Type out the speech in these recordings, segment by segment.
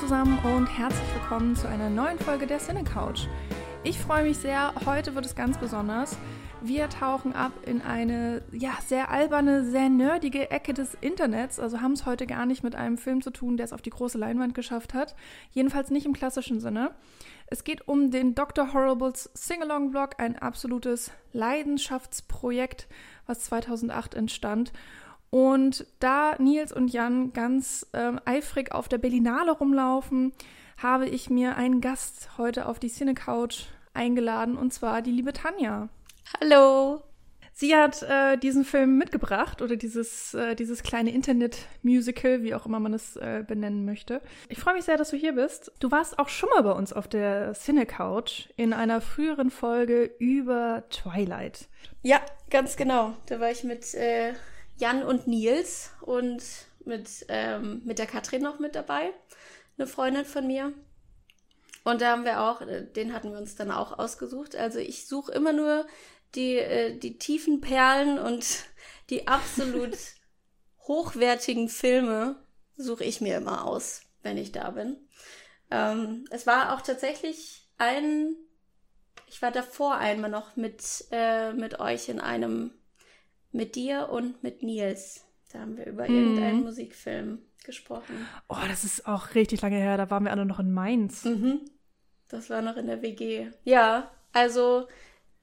zusammen und herzlich willkommen zu einer neuen Folge der Cine Couch. Ich freue mich sehr, heute wird es ganz besonders. Wir tauchen ab in eine ja, sehr alberne, sehr nerdige Ecke des Internets. Also haben es heute gar nicht mit einem Film zu tun, der es auf die große Leinwand geschafft hat. Jedenfalls nicht im klassischen Sinne. Es geht um den Dr. Horribles Singalong-Blog, ein absolutes Leidenschaftsprojekt, was 2008 entstand. Und da Nils und Jan ganz ähm, eifrig auf der Berlinale rumlaufen, habe ich mir einen Gast heute auf die Cine Couch eingeladen, und zwar die liebe Tanja. Hallo. Sie hat äh, diesen Film mitgebracht oder dieses, äh, dieses kleine Internet-Musical, wie auch immer man es äh, benennen möchte. Ich freue mich sehr, dass du hier bist. Du warst auch schon mal bei uns auf der Cine-Couch in einer früheren Folge über Twilight. Ja, ganz genau. Da war ich mit äh, Jan und Nils und mit, ähm, mit der Katrin noch mit dabei, eine Freundin von mir. Und da haben wir auch, äh, den hatten wir uns dann auch ausgesucht. Also ich suche immer nur die, äh, die tiefen Perlen und die absolut hochwertigen Filme suche ich mir immer aus, wenn ich da bin. Ähm, es war auch tatsächlich ein, ich war davor einmal noch mit, äh, mit euch in einem, mit dir und mit Nils. Da haben wir über mhm. irgendeinen Musikfilm gesprochen. Oh, das ist auch richtig lange her. Da waren wir alle noch in Mainz. Mhm. Das war noch in der WG. Ja, also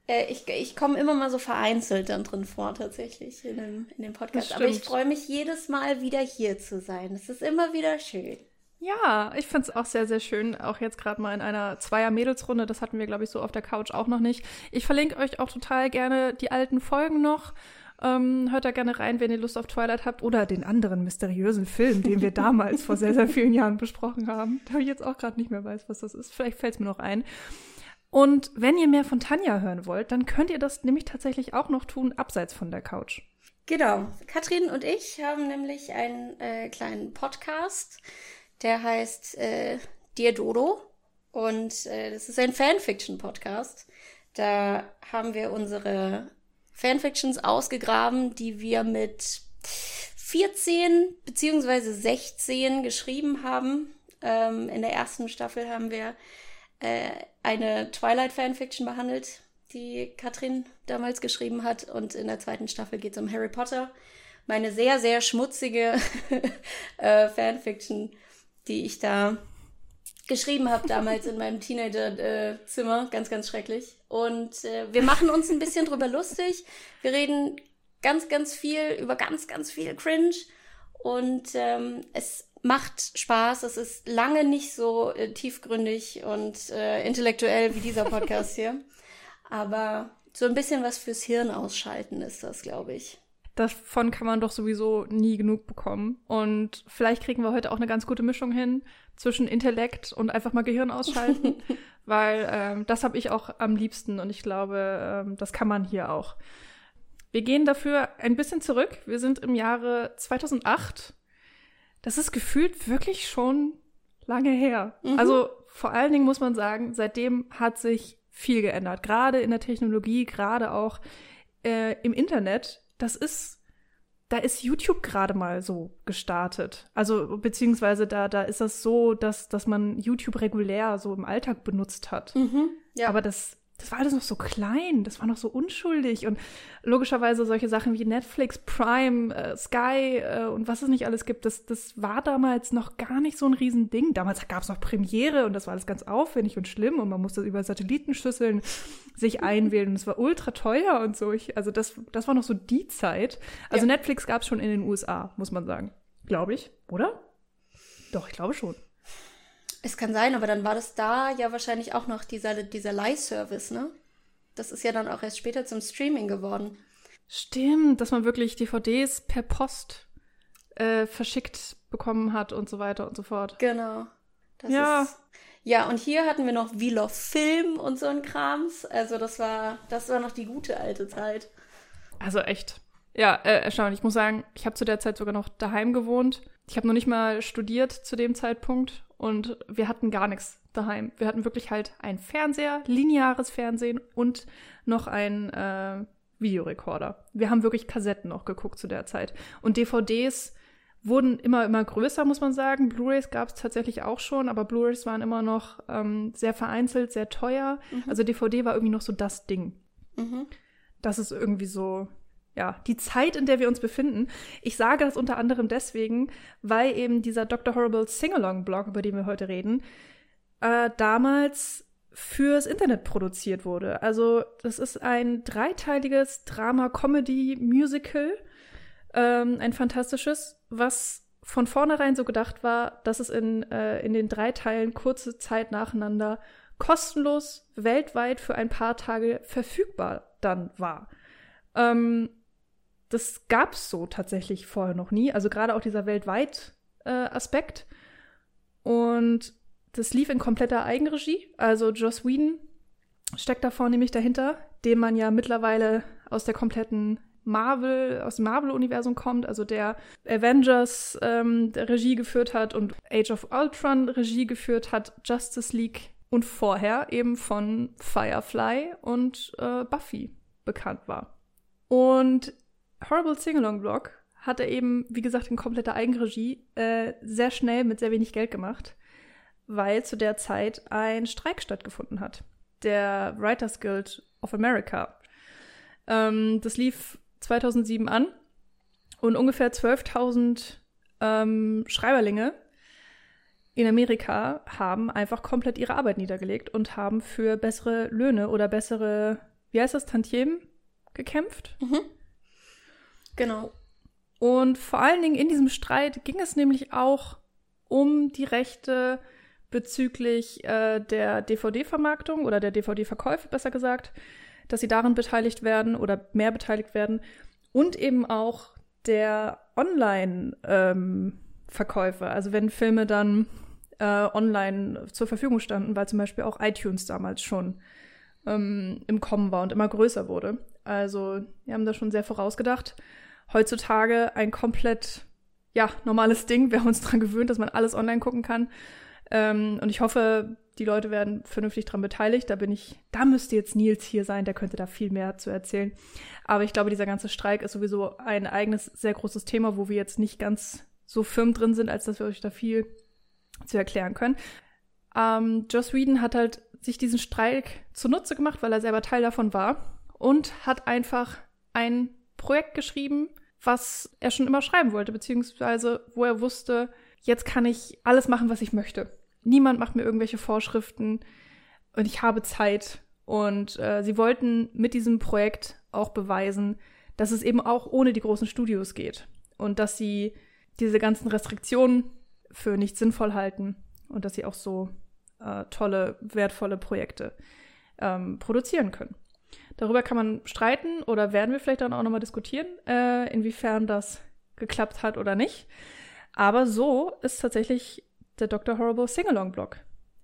äh, ich, ich komme immer mal so vereinzelt dann drin vor, tatsächlich, in dem, in dem Podcast. Aber ich freue mich jedes Mal wieder hier zu sein. Es ist immer wieder schön. Ja, ich finde es auch sehr, sehr schön. Auch jetzt gerade mal in einer Zweier-Mädelsrunde. Das hatten wir, glaube ich, so auf der Couch auch noch nicht. Ich verlinke euch auch total gerne die alten Folgen noch. Ähm, hört da gerne rein, wenn ihr Lust auf Twilight habt oder den anderen mysteriösen Film, den wir damals vor sehr, sehr vielen Jahren besprochen haben. Da ich jetzt auch gerade nicht mehr weiß, was das ist. Vielleicht fällt es mir noch ein. Und wenn ihr mehr von Tanja hören wollt, dann könnt ihr das nämlich tatsächlich auch noch tun, abseits von der Couch. Genau. Katrin und ich haben nämlich einen äh, kleinen Podcast, der heißt äh, Dear Dodo. Und äh, das ist ein Fanfiction-Podcast. Da haben wir unsere Fanfictions ausgegraben, die wir mit 14 beziehungsweise 16 geschrieben haben. Ähm, in der ersten Staffel haben wir äh, eine Twilight-Fanfiction behandelt, die Katrin damals geschrieben hat. Und in der zweiten Staffel geht es um Harry Potter. Meine sehr, sehr schmutzige äh, Fanfiction, die ich da geschrieben habe damals in meinem Teenager-Zimmer. Ganz, ganz schrecklich. Und äh, wir machen uns ein bisschen drüber lustig. Wir reden ganz, ganz viel über ganz, ganz viel Cringe. Und ähm, es macht Spaß. Es ist lange nicht so äh, tiefgründig und äh, intellektuell wie dieser Podcast hier. Aber so ein bisschen was fürs Hirn ausschalten ist das, glaube ich. Davon kann man doch sowieso nie genug bekommen. Und vielleicht kriegen wir heute auch eine ganz gute Mischung hin zwischen Intellekt und einfach mal Gehirn ausschalten, weil ähm, das habe ich auch am liebsten und ich glaube, ähm, das kann man hier auch. Wir gehen dafür ein bisschen zurück. Wir sind im Jahre 2008 das ist gefühlt wirklich schon lange her. Mhm. Also vor allen Dingen muss man sagen, seitdem hat sich viel geändert. Gerade in der Technologie, gerade auch äh, im Internet. Das ist, da ist YouTube gerade mal so gestartet. Also beziehungsweise da, da ist das so, dass, dass man YouTube regulär so im Alltag benutzt hat. Mhm, ja. Aber das das war alles noch so klein, das war noch so unschuldig und logischerweise solche Sachen wie Netflix, Prime, äh, Sky äh, und was es nicht alles gibt, das, das war damals noch gar nicht so ein Riesending. Damals gab es noch Premiere und das war alles ganz aufwendig und schlimm und man musste über Satellitenschüsseln sich einwählen und es war ultra teuer und so. Ich, also das, das war noch so die Zeit. Also ja. Netflix gab es schon in den USA, muss man sagen. Glaube ich, oder? Doch, ich glaube schon. Es kann sein, aber dann war das da ja wahrscheinlich auch noch dieser, dieser Leihservice, ne? Das ist ja dann auch erst später zum Streaming geworden. Stimmt, dass man wirklich DVDs per Post äh, verschickt bekommen hat und so weiter und so fort. Genau. Das ja. Ist, ja, und hier hatten wir noch Vlog Film und so ein Krams. Also das war, das war noch die gute alte Zeit. Also echt. Ja, äh, erstaunlich. Ich muss sagen, ich habe zu der Zeit sogar noch daheim gewohnt. Ich habe noch nicht mal studiert zu dem Zeitpunkt und wir hatten gar nichts daheim. Wir hatten wirklich halt ein Fernseher, lineares Fernsehen und noch ein äh, Videorekorder. Wir haben wirklich Kassetten noch geguckt zu der Zeit. Und DVDs wurden immer, immer größer, muss man sagen. Blu-rays gab es tatsächlich auch schon, aber Blu-rays waren immer noch ähm, sehr vereinzelt, sehr teuer. Mhm. Also DVD war irgendwie noch so das Ding. Mhm. Das ist irgendwie so, ja, die Zeit, in der wir uns befinden. Ich sage das unter anderem deswegen, weil eben dieser Dr. Horrible Sing-Along-Blog, über den wir heute reden, äh, damals fürs Internet produziert wurde. Also das ist ein dreiteiliges Drama-Comedy-Musical, ähm, ein fantastisches, was von vornherein so gedacht war, dass es in, äh, in den drei Teilen kurze Zeit nacheinander kostenlos weltweit für ein paar Tage verfügbar dann war. Ähm, das gab es so tatsächlich vorher noch nie. Also gerade auch dieser weltweit äh, Aspekt. Und das lief in kompletter Eigenregie. Also Joss Whedon steckt da vornehmlich dahinter, dem man ja mittlerweile aus der kompletten Marvel, aus dem Marvel-Universum kommt, also der Avengers ähm, der Regie geführt hat und Age of Ultron Regie geführt hat, Justice League und vorher eben von Firefly und äh, Buffy bekannt war. Und Horrible Singalong Blog hatte eben, wie gesagt, in kompletter Eigenregie äh, sehr schnell mit sehr wenig Geld gemacht, weil zu der Zeit ein Streik stattgefunden hat. Der Writers Guild of America. Ähm, das lief 2007 an und ungefähr 12.000 ähm, Schreiberlinge in Amerika haben einfach komplett ihre Arbeit niedergelegt und haben für bessere Löhne oder bessere, wie heißt das, Tantiemen gekämpft. Mhm. Genau. Und vor allen Dingen in diesem Streit ging es nämlich auch um die Rechte bezüglich äh, der DVD-Vermarktung oder der DVD-Verkäufe, besser gesagt, dass sie daran beteiligt werden oder mehr beteiligt werden und eben auch der Online-Verkäufe. Ähm, also wenn Filme dann äh, online zur Verfügung standen, weil zum Beispiel auch iTunes damals schon ähm, im Kommen war und immer größer wurde. Also wir haben da schon sehr vorausgedacht. Heutzutage ein komplett ja normales Ding. Wir haben uns daran gewöhnt, dass man alles online gucken kann. Ähm, und ich hoffe, die Leute werden vernünftig daran beteiligt. Da bin ich, da müsste jetzt Nils hier sein, der könnte da viel mehr zu erzählen. Aber ich glaube, dieser ganze Streik ist sowieso ein eigenes, sehr großes Thema, wo wir jetzt nicht ganz so firm drin sind, als dass wir euch da viel zu erklären können. Ähm, Joss Whedon hat halt sich diesen Streik zunutze gemacht, weil er selber Teil davon war und hat einfach ein Projekt geschrieben, was er schon immer schreiben wollte, beziehungsweise wo er wusste, jetzt kann ich alles machen, was ich möchte. Niemand macht mir irgendwelche Vorschriften und ich habe Zeit. Und äh, sie wollten mit diesem Projekt auch beweisen, dass es eben auch ohne die großen Studios geht und dass sie diese ganzen Restriktionen für nicht sinnvoll halten und dass sie auch so äh, tolle, wertvolle Projekte ähm, produzieren können. Darüber kann man streiten oder werden wir vielleicht dann auch nochmal diskutieren, äh, inwiefern das geklappt hat oder nicht. Aber so ist tatsächlich der Dr. Horrible Singalong-Blog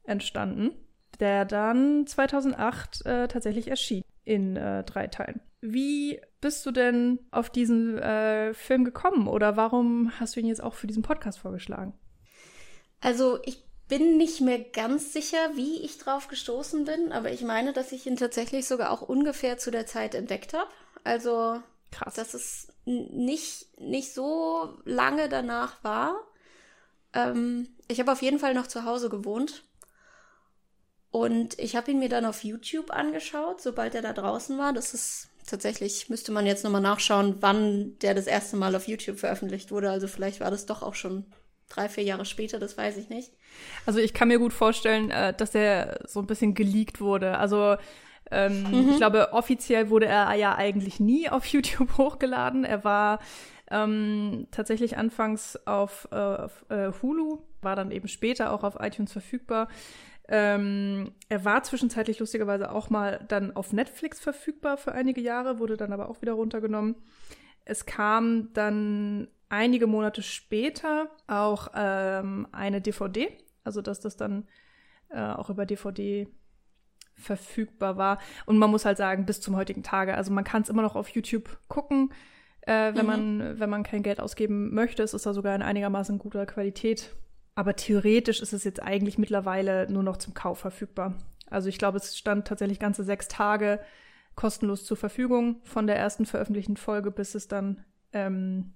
entstanden, der dann 2008 äh, tatsächlich erschien in äh, drei Teilen. Wie bist du denn auf diesen äh, Film gekommen oder warum hast du ihn jetzt auch für diesen Podcast vorgeschlagen? Also ich bin nicht mehr ganz sicher, wie ich drauf gestoßen bin, aber ich meine, dass ich ihn tatsächlich sogar auch ungefähr zu der Zeit entdeckt habe. Also, Krass. dass es nicht, nicht so lange danach war. Ähm, ich habe auf jeden Fall noch zu Hause gewohnt. Und ich habe ihn mir dann auf YouTube angeschaut, sobald er da draußen war. Das ist tatsächlich, müsste man jetzt nochmal nachschauen, wann der das erste Mal auf YouTube veröffentlicht wurde. Also vielleicht war das doch auch schon drei, vier Jahre später, das weiß ich nicht. Also ich kann mir gut vorstellen, äh, dass er so ein bisschen geleakt wurde. Also ähm, mhm. ich glaube, offiziell wurde er ja eigentlich nie auf YouTube hochgeladen. Er war ähm, tatsächlich anfangs auf, äh, auf äh, Hulu, war dann eben später auch auf iTunes verfügbar. Ähm, er war zwischenzeitlich lustigerweise auch mal dann auf Netflix verfügbar für einige Jahre, wurde dann aber auch wieder runtergenommen. Es kam dann einige Monate später auch ähm, eine DVD, also dass das dann äh, auch über DVD verfügbar war. Und man muss halt sagen, bis zum heutigen Tage. Also man kann es immer noch auf YouTube gucken, äh, wenn, mhm. man, wenn man kein Geld ausgeben möchte. Es ist da sogar in einigermaßen guter Qualität. Aber theoretisch ist es jetzt eigentlich mittlerweile nur noch zum Kauf verfügbar. Also ich glaube, es stand tatsächlich ganze sechs Tage kostenlos zur Verfügung von der ersten veröffentlichten Folge, bis es dann ähm,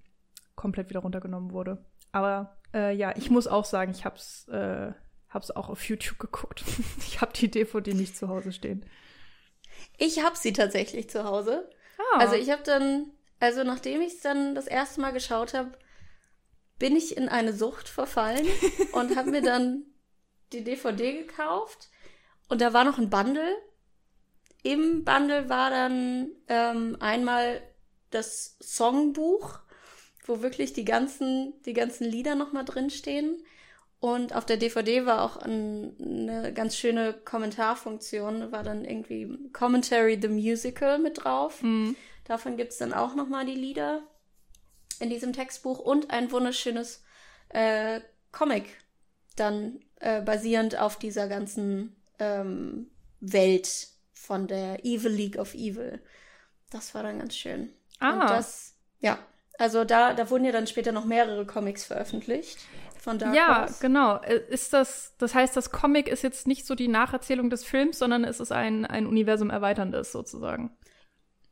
komplett wieder runtergenommen wurde. Aber äh, ja, ich muss auch sagen, ich hab's, äh, hab's auch auf YouTube geguckt. ich habe die DVD nicht zu Hause stehen. Ich habe sie tatsächlich zu Hause. Ah. Also ich habe dann, also nachdem ich es dann das erste Mal geschaut habe, bin ich in eine Sucht verfallen und habe mir dann die DVD gekauft und da war noch ein Bundle. Im Bundle war dann ähm, einmal das Songbuch, wo wirklich die ganzen, die ganzen Lieder nochmal drinstehen. Und auf der DVD war auch ein, eine ganz schöne Kommentarfunktion, war dann irgendwie Commentary the Musical mit drauf. Mhm. Davon gibt's dann auch nochmal die Lieder in diesem Textbuch und ein wunderschönes äh, Comic, dann äh, basierend auf dieser ganzen ähm, Welt von der Evil League of Evil. Das war dann ganz schön. Ah. Und das, ja, also da, da wurden ja dann später noch mehrere Comics veröffentlicht. Von Dark ja, Horse. genau. Äh, ist das, das heißt, das Comic ist jetzt nicht so die Nacherzählung des Films, sondern es ist ein, ein Universum erweiterndes sozusagen.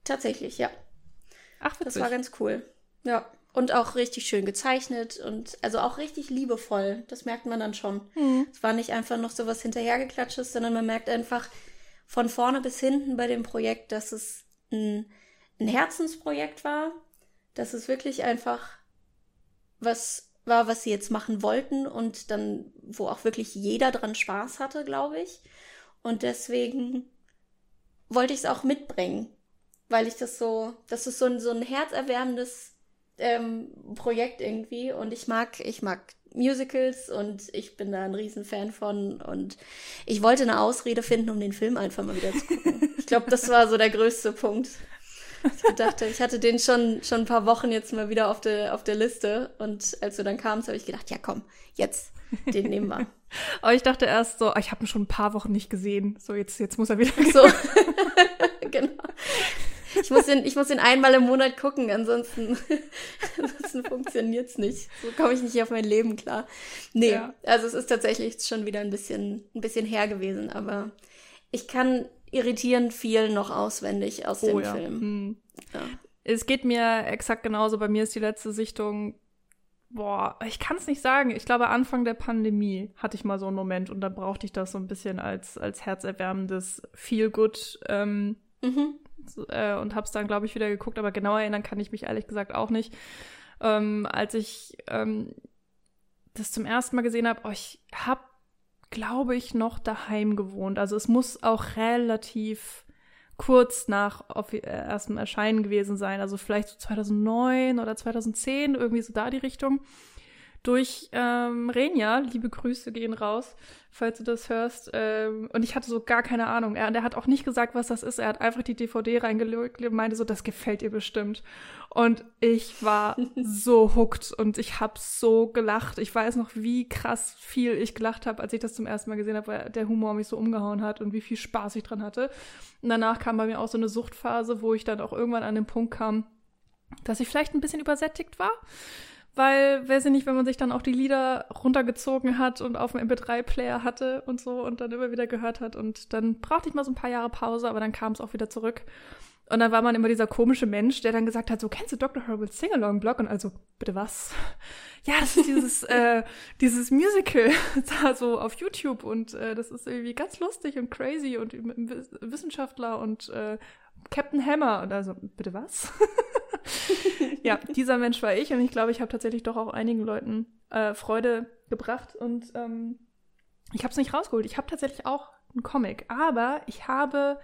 Tatsächlich, ja. Ach, witzig. Das war ganz cool. Ja. Und auch richtig schön gezeichnet und also auch richtig liebevoll. Das merkt man dann schon. Mhm. Es war nicht einfach noch so was hinterhergeklatschtes, sondern man merkt einfach von vorne bis hinten bei dem Projekt, dass es ein, ein Herzensprojekt war, dass es wirklich einfach was war, was sie jetzt machen wollten und dann, wo auch wirklich jeder dran Spaß hatte, glaube ich. Und deswegen wollte ich es auch mitbringen, weil ich das so, das ist so ein, so ein herzerwärmendes ähm, Projekt irgendwie und ich mag, ich mag Musicals und ich bin da ein Riesenfan von und ich wollte eine Ausrede finden, um den Film einfach mal wieder zu gucken. ich glaube, das war so der größte Punkt. Ich dachte, ich hatte den schon, schon ein paar Wochen jetzt mal wieder auf der, auf der Liste und als du dann kamst, habe ich gedacht, ja komm, jetzt, den nehmen wir. Aber ich dachte erst so, ich habe ihn schon ein paar Wochen nicht gesehen. So, jetzt, jetzt muss er wieder so. genau. Ich muss, den, ich muss den einmal im Monat gucken, ansonsten, ansonsten funktioniert's nicht. So komme ich nicht auf mein Leben klar. Nee, ja. also es ist tatsächlich schon wieder ein bisschen, ein bisschen her gewesen, aber ich kann irritierend viel noch auswendig aus oh, dem ja. Film. Hm. Ja. Es geht mir exakt genauso. Bei mir ist die letzte Sichtung boah, ich kann es nicht sagen. Ich glaube, Anfang der Pandemie hatte ich mal so einen Moment und dann brauchte ich das so ein bisschen als, als herzerwärmendes Feel-Good ähm, mhm äh, und habe es dann, glaube ich, wieder geguckt, aber genau erinnern kann ich mich ehrlich gesagt auch nicht. Ähm, als ich ähm, das zum ersten Mal gesehen habe, oh, ich habe, glaube ich, noch daheim gewohnt. Also es muss auch relativ kurz nach äh, erstem Erscheinen gewesen sein, also vielleicht so 2009 oder 2010, irgendwie so da die Richtung durch ähm, Renja. Liebe Grüße gehen raus, falls du das hörst. Ähm, und ich hatte so gar keine Ahnung. Er, er hat auch nicht gesagt, was das ist. Er hat einfach die DVD reingelegt und meinte so, das gefällt dir bestimmt. Und ich war so hooked und ich habe so gelacht. Ich weiß noch, wie krass viel ich gelacht habe, als ich das zum ersten Mal gesehen habe, weil der Humor mich so umgehauen hat und wie viel Spaß ich dran hatte. Und danach kam bei mir auch so eine Suchtphase, wo ich dann auch irgendwann an den Punkt kam, dass ich vielleicht ein bisschen übersättigt war weil, weiß ich nicht, wenn man sich dann auch die Lieder runtergezogen hat und auf dem MP3-Player hatte und so und dann immer wieder gehört hat und dann brauchte ich mal so ein paar Jahre Pause, aber dann kam es auch wieder zurück. Und dann war man immer dieser komische Mensch, der dann gesagt hat, so, kennst du Dr. Horrible's Sing-Along-Blog? Und also, bitte was? ja, das ist dieses, äh, dieses Musical da so auf YouTube und äh, das ist irgendwie ganz lustig und crazy und Wissenschaftler und äh, Captain Hammer. Und also, bitte was? ja, dieser Mensch war ich und ich glaube, ich habe tatsächlich doch auch einigen Leuten äh, Freude gebracht und ähm, ich habe es nicht rausgeholt. Ich habe tatsächlich auch einen Comic, aber ich habe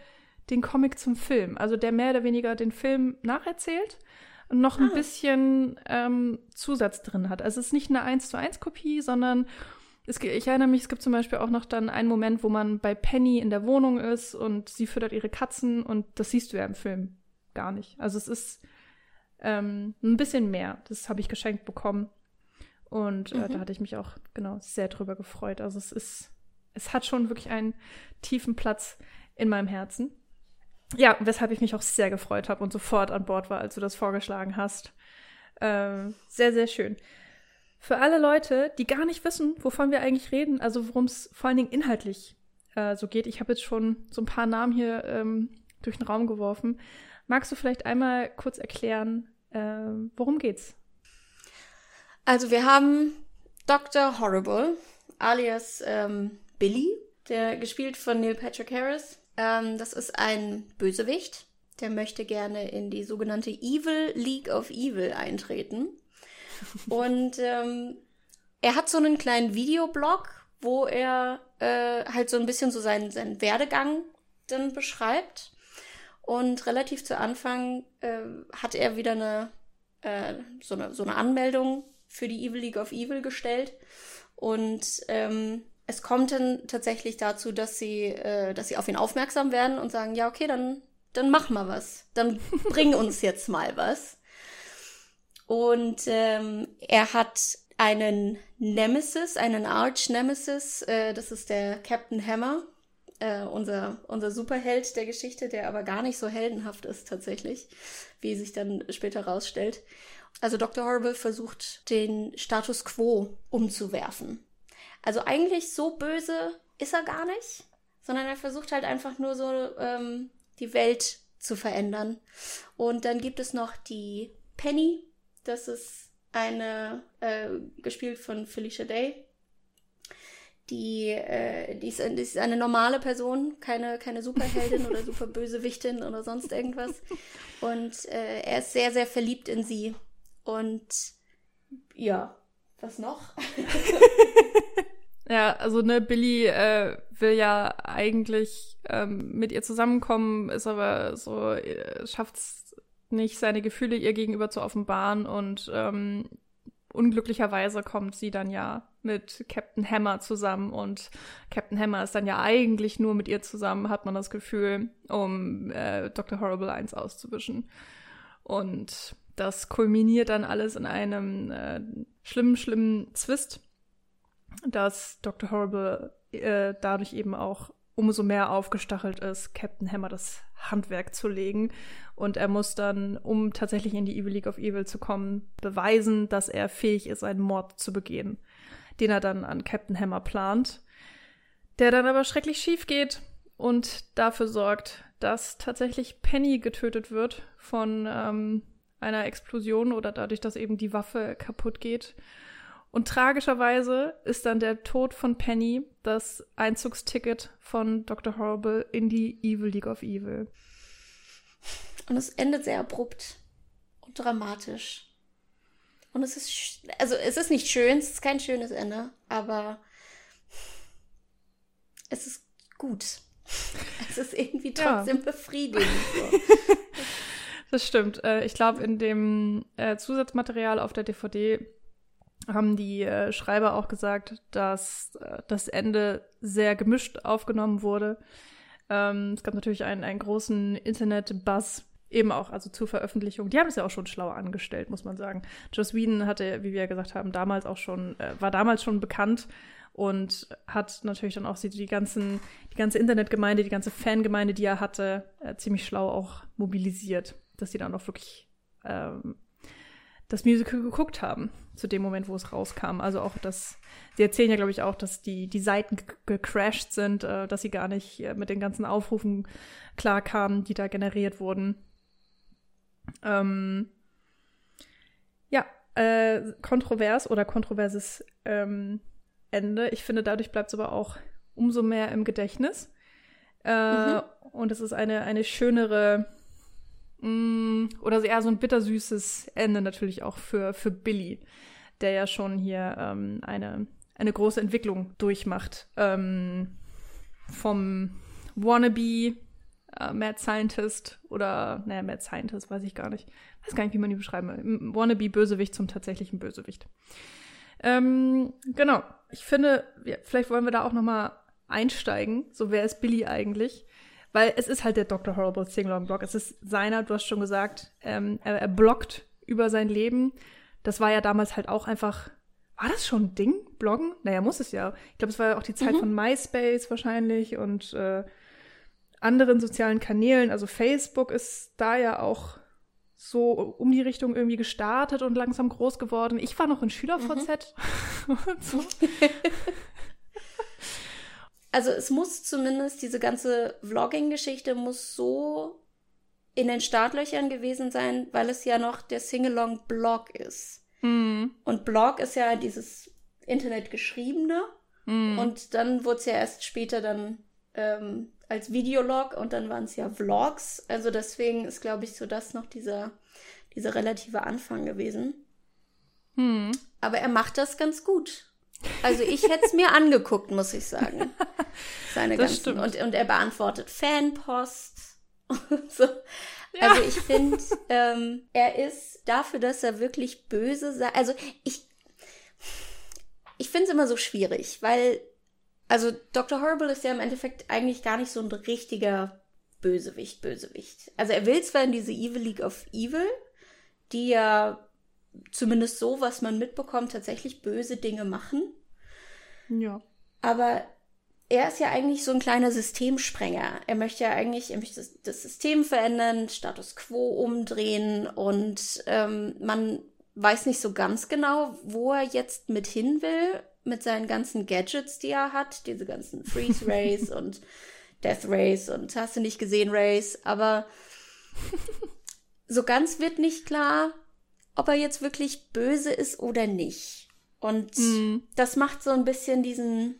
den Comic zum Film, also der mehr oder weniger den Film nacherzählt und noch ein ah. bisschen ähm, Zusatz drin hat. Also es ist nicht eine 1 zu 1 Kopie, sondern es, ich erinnere mich, es gibt zum Beispiel auch noch dann einen Moment, wo man bei Penny in der Wohnung ist und sie füttert ihre Katzen und das siehst du ja im Film gar nicht. Also es ist ähm, ein bisschen mehr. Das habe ich geschenkt bekommen. Und äh, mhm. da hatte ich mich auch genau sehr drüber gefreut. Also es ist, es hat schon wirklich einen tiefen Platz in meinem Herzen. Ja, weshalb ich mich auch sehr gefreut habe und sofort an Bord war, als du das vorgeschlagen hast. Ähm, sehr, sehr schön. Für alle Leute, die gar nicht wissen, wovon wir eigentlich reden, also worum es vor allen Dingen inhaltlich äh, so geht, ich habe jetzt schon so ein paar Namen hier ähm, durch den Raum geworfen. Magst du vielleicht einmal kurz erklären, äh, worum geht's? Also wir haben Dr. Horrible, alias ähm, Billy, der gespielt von Neil Patrick Harris. Ähm, das ist ein Bösewicht, der möchte gerne in die sogenannte Evil League of Evil eintreten. Und ähm, er hat so einen kleinen Videoblog, wo er äh, halt so ein bisschen so seinen, seinen Werdegang dann beschreibt. Und relativ zu Anfang äh, hat er wieder eine, äh, so, eine, so eine Anmeldung für die Evil League of Evil gestellt. Und ähm, es kommt dann tatsächlich dazu, dass sie, äh, dass sie auf ihn aufmerksam werden und sagen, ja, okay, dann, dann mach mal was. Dann bring uns jetzt mal was. Und ähm, er hat einen Nemesis, einen Arch-Nemesis, äh, das ist der Captain Hammer, äh, unser, unser Superheld der Geschichte, der aber gar nicht so heldenhaft ist tatsächlich, wie sich dann später rausstellt. Also Dr. Horrible versucht, den Status quo umzuwerfen. Also eigentlich so böse ist er gar nicht, sondern er versucht halt einfach nur so ähm, die Welt zu verändern. Und dann gibt es noch die Penny, das ist eine, äh, gespielt von Felicia Day. Die, äh, die, ist, die ist eine normale Person, keine, keine Superheldin oder Superbösewichtin oder sonst irgendwas. Und äh, er ist sehr, sehr verliebt in sie. Und ja, was noch? ja, also ne, Billy äh, will ja eigentlich ähm, mit ihr zusammenkommen, ist aber so, äh, schafft's nicht, seine Gefühle ihr gegenüber zu offenbaren und ähm, unglücklicherweise kommt sie dann ja mit Captain Hammer zusammen und Captain Hammer ist dann ja eigentlich nur mit ihr zusammen, hat man das Gefühl, um äh, Dr. Horrible eins auszuwischen. Und das kulminiert dann alles in einem äh, schlimmen, schlimmen Zwist, dass Dr. Horrible äh, dadurch eben auch umso mehr aufgestachelt ist, Captain Hammer das Handwerk zu legen. Und er muss dann, um tatsächlich in die Evil League of Evil zu kommen, beweisen, dass er fähig ist, einen Mord zu begehen, den er dann an Captain Hammer plant, der dann aber schrecklich schief geht und dafür sorgt, dass tatsächlich Penny getötet wird von ähm, einer Explosion oder dadurch, dass eben die Waffe kaputt geht. Und tragischerweise ist dann der Tod von Penny das Einzugsticket von Dr. Horrible in die Evil League of Evil. Und es endet sehr abrupt und dramatisch. Und es ist, also es ist nicht schön, es ist kein schönes Ende, aber es ist gut. Es ist irgendwie trotzdem ja. befriedigend. So. Das stimmt. Äh, ich glaube, in dem äh, Zusatzmaterial auf der DVD haben die äh, Schreiber auch gesagt, dass das Ende sehr gemischt aufgenommen wurde. Ähm, es gab natürlich einen, einen großen Internet-Buzz, eben auch also zur Veröffentlichung. Die haben es ja auch schon schlau angestellt, muss man sagen. Joss Whedon hatte, wie wir ja gesagt haben, damals auch schon, war damals schon bekannt und hat natürlich dann auch die ganzen, die ganze Internetgemeinde, die ganze Fangemeinde, die er hatte, ziemlich schlau auch mobilisiert dass sie dann auch wirklich ähm, das Musical geguckt haben, zu dem Moment, wo es rauskam. Also auch das, sie erzählen ja, glaube ich, auch, dass die, die Seiten gecrashed sind, äh, dass sie gar nicht äh, mit den ganzen Aufrufen klarkamen, die da generiert wurden. Ähm, ja, äh, kontrovers oder kontroverses ähm, Ende. Ich finde, dadurch bleibt es aber auch umso mehr im Gedächtnis. Äh, mhm. Und es ist eine, eine schönere Mm, oder eher so ein bittersüßes Ende natürlich auch für, für Billy, der ja schon hier ähm, eine, eine große Entwicklung durchmacht. Ähm, vom Wannabe äh, Mad Scientist oder, naja, Mad Scientist, weiß ich gar nicht. Weiß gar nicht, wie man ihn beschreiben will. Wannabe Bösewicht zum tatsächlichen Bösewicht. Ähm, genau. Ich finde, ja, vielleicht wollen wir da auch noch mal einsteigen. So, wer ist Billy eigentlich? Weil es ist halt der Dr. Horrible Singalong-Blog. Es ist seiner, du hast schon gesagt, ähm, er, er bloggt über sein Leben. Das war ja damals halt auch einfach war das schon ein Ding, Bloggen? Naja, muss es ja. Ich glaube, es war ja auch die Zeit mhm. von MySpace wahrscheinlich und äh, anderen sozialen Kanälen. Also Facebook ist da ja auch so um die Richtung irgendwie gestartet und langsam groß geworden. Ich war noch in SchülerVZ. Mhm. so. also es muss zumindest, diese ganze Vlogging-Geschichte muss so in den Startlöchern gewesen sein, weil es ja noch der Singalong-Blog ist. Mhm. Und Blog ist ja dieses Internetgeschriebene. Mhm. Und dann wurde es ja erst später dann ähm, als Videolog und dann waren es ja Vlogs. Also deswegen ist, glaube ich, so das noch dieser, dieser relative Anfang gewesen. Mhm. Aber er macht das ganz gut. Also ich hätte es mir angeguckt, muss ich sagen. Seine das ganzen. Und, und er beantwortet Fanpost. so. Ja. Also ich finde, ähm, er ist dafür, dass er wirklich böse sagt. Also ich, ich finde es immer so schwierig, weil, also Dr. Horrible ist ja im Endeffekt eigentlich gar nicht so ein richtiger Bösewicht, Bösewicht. Also er will zwar in diese Evil League of Evil, die ja zumindest so, was man mitbekommt, tatsächlich böse Dinge machen. Ja. Aber er ist ja eigentlich so ein kleiner Systemsprenger. Er möchte ja eigentlich, er möchte das System verändern, Status quo umdrehen und ähm, man weiß nicht so ganz genau, wo er jetzt mit hin will, mit seinen ganzen Gadgets, die er hat, diese ganzen Freeze Rays und Death Rays und hast du nicht gesehen Rays, aber so ganz wird nicht klar, ob er jetzt wirklich böse ist oder nicht. Und mm. das macht so ein bisschen diesen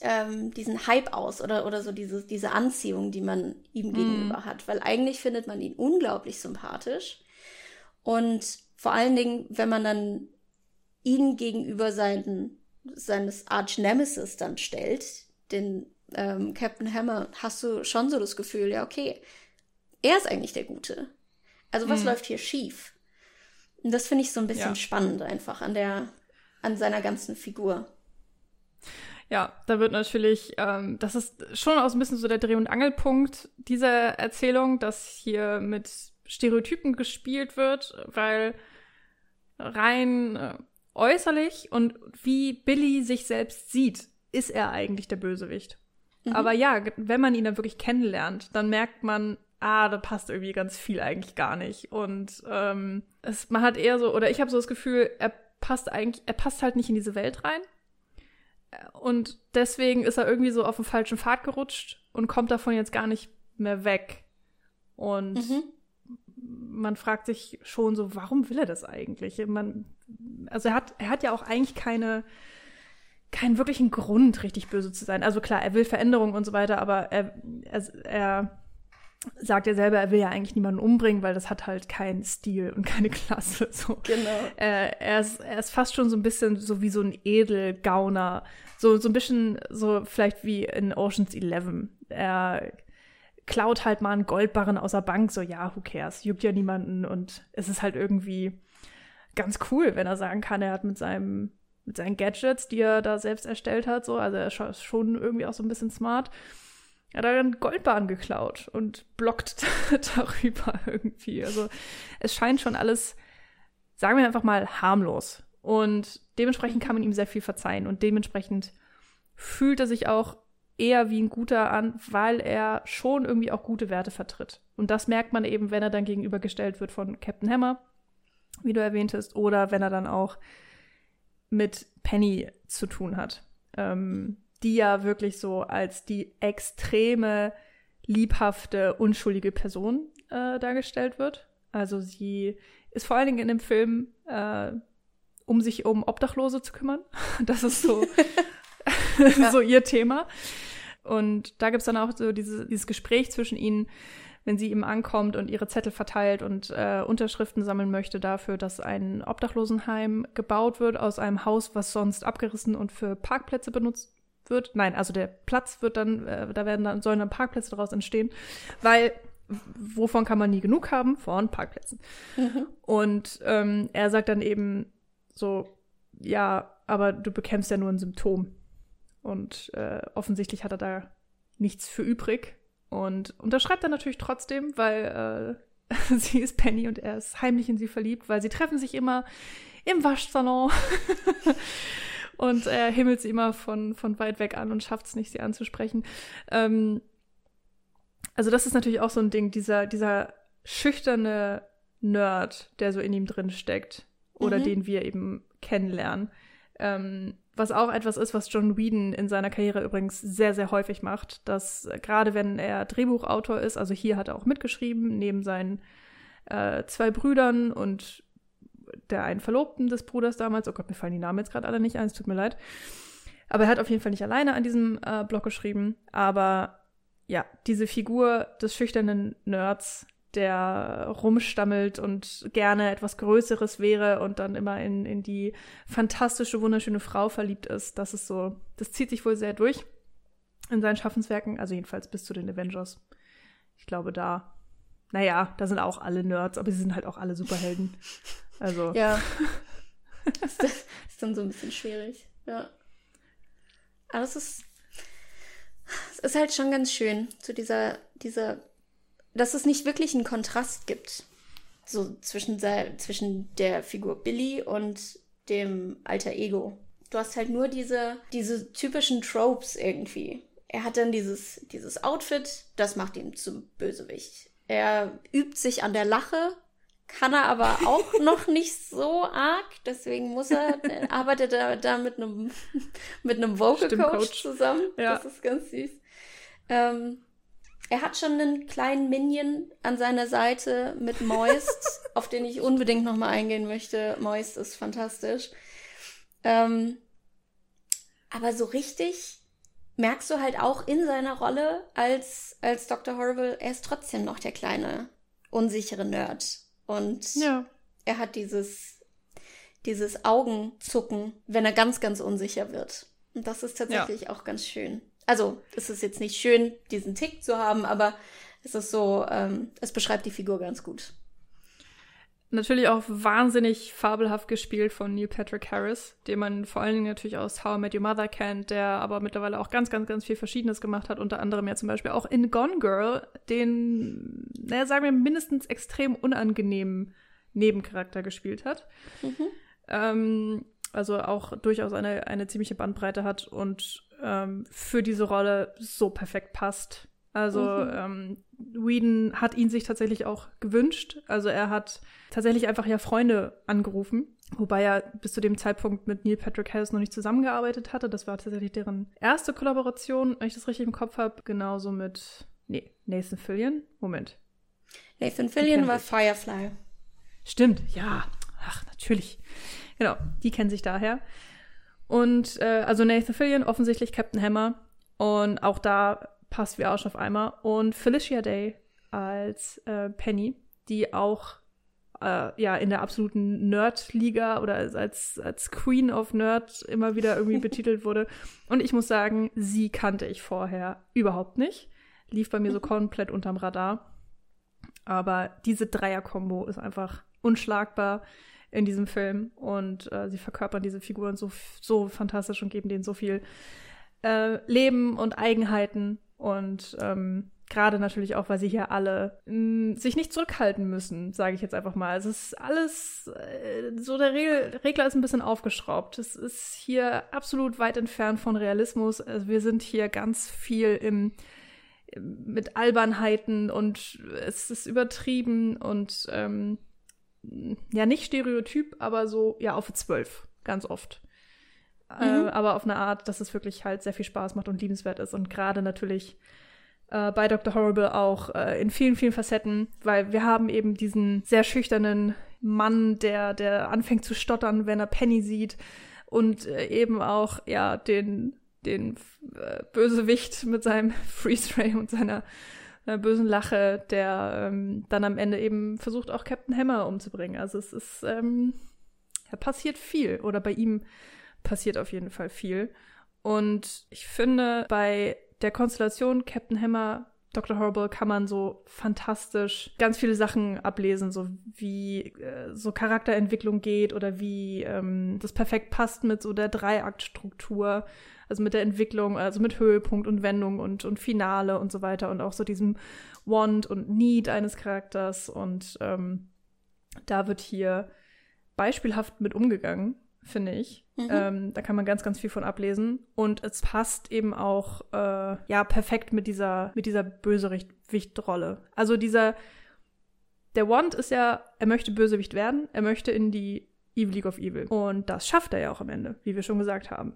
ähm, diesen Hype aus oder, oder so diese, diese Anziehung, die man ihm gegenüber mm. hat. Weil eigentlich findet man ihn unglaublich sympathisch. Und vor allen Dingen, wenn man dann ihn gegenüber seinen, seines Arch Nemesis dann stellt, den ähm, Captain Hammer, hast du schon so das Gefühl, ja, okay, er ist eigentlich der Gute. Also was mm. läuft hier schief? Und das finde ich so ein bisschen ja. spannend einfach an der, an seiner ganzen Figur. Ja, da wird natürlich, ähm, das ist schon auch so ein bisschen so der Dreh- und Angelpunkt dieser Erzählung, dass hier mit Stereotypen gespielt wird, weil rein äh, äußerlich und wie Billy sich selbst sieht, ist er eigentlich der Bösewicht. Mhm. Aber ja, wenn man ihn dann wirklich kennenlernt, dann merkt man, ah, da passt irgendwie ganz viel eigentlich gar nicht. Und ähm, es, man hat eher so, oder ich habe so das Gefühl, er passt eigentlich, er passt halt nicht in diese Welt rein. Und deswegen ist er irgendwie so auf den falschen Pfad gerutscht und kommt davon jetzt gar nicht mehr weg. Und mhm. Man fragt sich schon so, warum will er das eigentlich? Man, also er hat, er hat ja auch eigentlich keine, keinen wirklichen Grund, richtig böse zu sein. Also klar, er will Veränderungen und so weiter, aber er, er, er sagt er selber, er will ja eigentlich niemanden umbringen, weil das hat halt keinen Stil und keine Klasse. So. Genau. Äh, er, ist, er ist fast schon so ein bisschen so wie so ein Edelgauner. So, so ein bisschen so vielleicht wie in Oceans 11. Er klaut halt mal einen Goldbarren aus der Bank, so ja, who cares, juckt ja niemanden und es ist halt irgendwie ganz cool, wenn er sagen kann, er hat mit seinem mit seinen Gadgets, die er da selbst erstellt hat, so, also er ist schon irgendwie auch so ein bisschen smart er hat dann Goldbahn geklaut und blockt darüber irgendwie. Also es scheint schon alles, sagen wir einfach mal, harmlos. Und dementsprechend kann man ihm sehr viel verzeihen. Und dementsprechend fühlt er sich auch eher wie ein guter an, weil er schon irgendwie auch gute Werte vertritt. Und das merkt man eben, wenn er dann gegenübergestellt wird von Captain Hammer, wie du erwähntest, oder wenn er dann auch mit Penny zu tun hat. Ähm, die ja wirklich so als die extreme, liebhafte, unschuldige Person äh, dargestellt wird. Also sie ist vor allen Dingen in dem Film, äh, um sich um Obdachlose zu kümmern. Das ist so, so ihr Thema. Und da gibt es dann auch so diese, dieses Gespräch zwischen ihnen, wenn sie ihm ankommt und ihre Zettel verteilt und äh, Unterschriften sammeln möchte dafür, dass ein Obdachlosenheim gebaut wird aus einem Haus, was sonst abgerissen und für Parkplätze benutzt wird. Nein, also der Platz wird dann, äh, da werden dann, sollen dann Parkplätze daraus entstehen, weil wovon kann man nie genug haben? Von Parkplätzen. Mhm. Und ähm, er sagt dann eben so, ja, aber du bekämpfst ja nur ein Symptom. Und äh, offensichtlich hat er da nichts für übrig. Und unterschreibt dann natürlich trotzdem, weil äh, sie ist Penny und er ist heimlich in sie verliebt, weil sie treffen sich immer im Waschsalon. und er himmelt sie immer von, von weit weg an und schafft es nicht, sie anzusprechen. Ähm, also das ist natürlich auch so ein Ding, dieser, dieser schüchterne Nerd, der so in ihm drin steckt oder mhm. den wir eben kennenlernen. Ähm, was auch etwas ist, was John Whedon in seiner Karriere übrigens sehr, sehr häufig macht, dass äh, gerade wenn er Drehbuchautor ist, also hier hat er auch mitgeschrieben, neben seinen äh, zwei Brüdern und der einen Verlobten des Bruders damals. Oh Gott, mir fallen die Namen jetzt gerade alle nicht ein, es tut mir leid. Aber er hat auf jeden Fall nicht alleine an diesem äh, Blog geschrieben. Aber ja, diese Figur des schüchternen Nerds, der rumstammelt und gerne etwas Größeres wäre und dann immer in, in die fantastische, wunderschöne Frau verliebt ist, das ist so, das zieht sich wohl sehr durch in seinen Schaffenswerken, also jedenfalls bis zu den Avengers. Ich glaube, da, naja, da sind auch alle Nerds, aber sie sind halt auch alle Superhelden. Also. Ja. ist, ist dann so ein bisschen schwierig, ja. Aber es ist, es ist halt schon ganz schön, zu dieser, dieser, dass es nicht wirklich einen Kontrast gibt. So zwischen, zwischen der Figur Billy und dem alter Ego. Du hast halt nur diese, diese typischen Tropes irgendwie. Er hat dann dieses, dieses Outfit, das macht ihn zum Bösewicht. Er übt sich an der Lache, kann er aber auch noch nicht so arg, deswegen muss er, arbeitet er da mit einem, mit einem Vocal Coach zusammen. Ja. Das ist ganz süß. Ähm, er hat schon einen kleinen Minion an seiner Seite mit Moist, auf den ich unbedingt nochmal eingehen möchte. Moist ist fantastisch. Ähm, aber so richtig merkst du halt auch in seiner Rolle als, als Dr. Horrible, er ist trotzdem noch der kleine, unsichere Nerd. Und ja. er hat dieses, dieses Augenzucken, wenn er ganz, ganz unsicher wird. Und das ist tatsächlich ja. auch ganz schön. Also, es ist jetzt nicht schön, diesen Tick zu haben, aber es ist so, ähm, es beschreibt die Figur ganz gut. Natürlich auch wahnsinnig fabelhaft gespielt von Neil Patrick Harris, den man vor allen Dingen natürlich aus How I Met Your Mother kennt, der aber mittlerweile auch ganz, ganz, ganz viel Verschiedenes gemacht hat, unter anderem ja zum Beispiel auch in Gone Girl, den, naja, sagen wir, mindestens extrem unangenehmen Nebencharakter gespielt hat. Mhm. Ähm, also auch durchaus eine, eine ziemliche Bandbreite hat und ähm, für diese Rolle so perfekt passt. Also mhm. ähm, Whedon hat ihn sich tatsächlich auch gewünscht. Also er hat tatsächlich einfach ja Freunde angerufen, wobei er bis zu dem Zeitpunkt mit Neil Patrick Harris noch nicht zusammengearbeitet hatte. Das war tatsächlich deren erste Kollaboration, wenn ich das richtig im Kopf habe. Genauso mit, nee, Nathan Fillion. Moment. Nathan Fillion war Firefly. Stimmt, ja. Ach, natürlich. Genau, die kennen sich daher. Und äh, also Nathan Fillion, offensichtlich Captain Hammer. Und auch da passt wie Arsch auf Eimer. Und Felicia Day als äh, Penny, die auch äh, ja in der absoluten Nerd-Liga oder als, als Queen of Nerd immer wieder irgendwie betitelt wurde. Und ich muss sagen, sie kannte ich vorher überhaupt nicht. Lief bei mir so komplett unterm Radar. Aber diese Dreier-Kombo ist einfach unschlagbar in diesem Film und äh, sie verkörpern diese Figuren so, so fantastisch und geben denen so viel äh, Leben und Eigenheiten und ähm, gerade natürlich auch, weil sie hier alle mh, mm, sich nicht zurückhalten müssen, sage ich jetzt einfach mal. Es ist alles, äh, so der Regel, Regler ist ein bisschen aufgeschraubt. Es ist hier absolut weit entfernt von Realismus. Also wir sind hier ganz viel im mit Albernheiten und es ist übertrieben und ähm, ja nicht Stereotyp, aber so ja auf zwölf ganz oft. Mhm. Äh, aber auf eine Art, dass es wirklich halt sehr viel Spaß macht und liebenswert ist. Und gerade natürlich äh, bei Dr. Horrible auch äh, in vielen, vielen Facetten, weil wir haben eben diesen sehr schüchternen Mann, der, der anfängt zu stottern, wenn er Penny sieht. Und äh, eben auch, ja, den, den äh, Bösewicht mit seinem Freeze-Ray und seiner äh, bösen Lache, der ähm, dann am Ende eben versucht, auch Captain Hammer umzubringen. Also es ist, ähm, da passiert viel. Oder bei ihm passiert auf jeden Fall viel. Und ich finde, bei der Konstellation Captain Hammer, Dr. Horrible kann man so fantastisch ganz viele Sachen ablesen, so wie äh, so Charakterentwicklung geht oder wie ähm, das perfekt passt mit so der Dreiaktstruktur, also mit der Entwicklung, also mit Höhepunkt und Wendung und, und Finale und so weiter und auch so diesem Want und Need eines Charakters und ähm, da wird hier beispielhaft mit umgegangen finde ich. Mhm. Ähm, da kann man ganz, ganz viel von ablesen. Und es passt eben auch äh, ja perfekt mit dieser, mit dieser Bösewicht-Rolle. Also dieser, der Want ist ja, er möchte Bösewicht werden, er möchte in die Evil League of Evil. Und das schafft er ja auch am Ende, wie wir schon gesagt haben.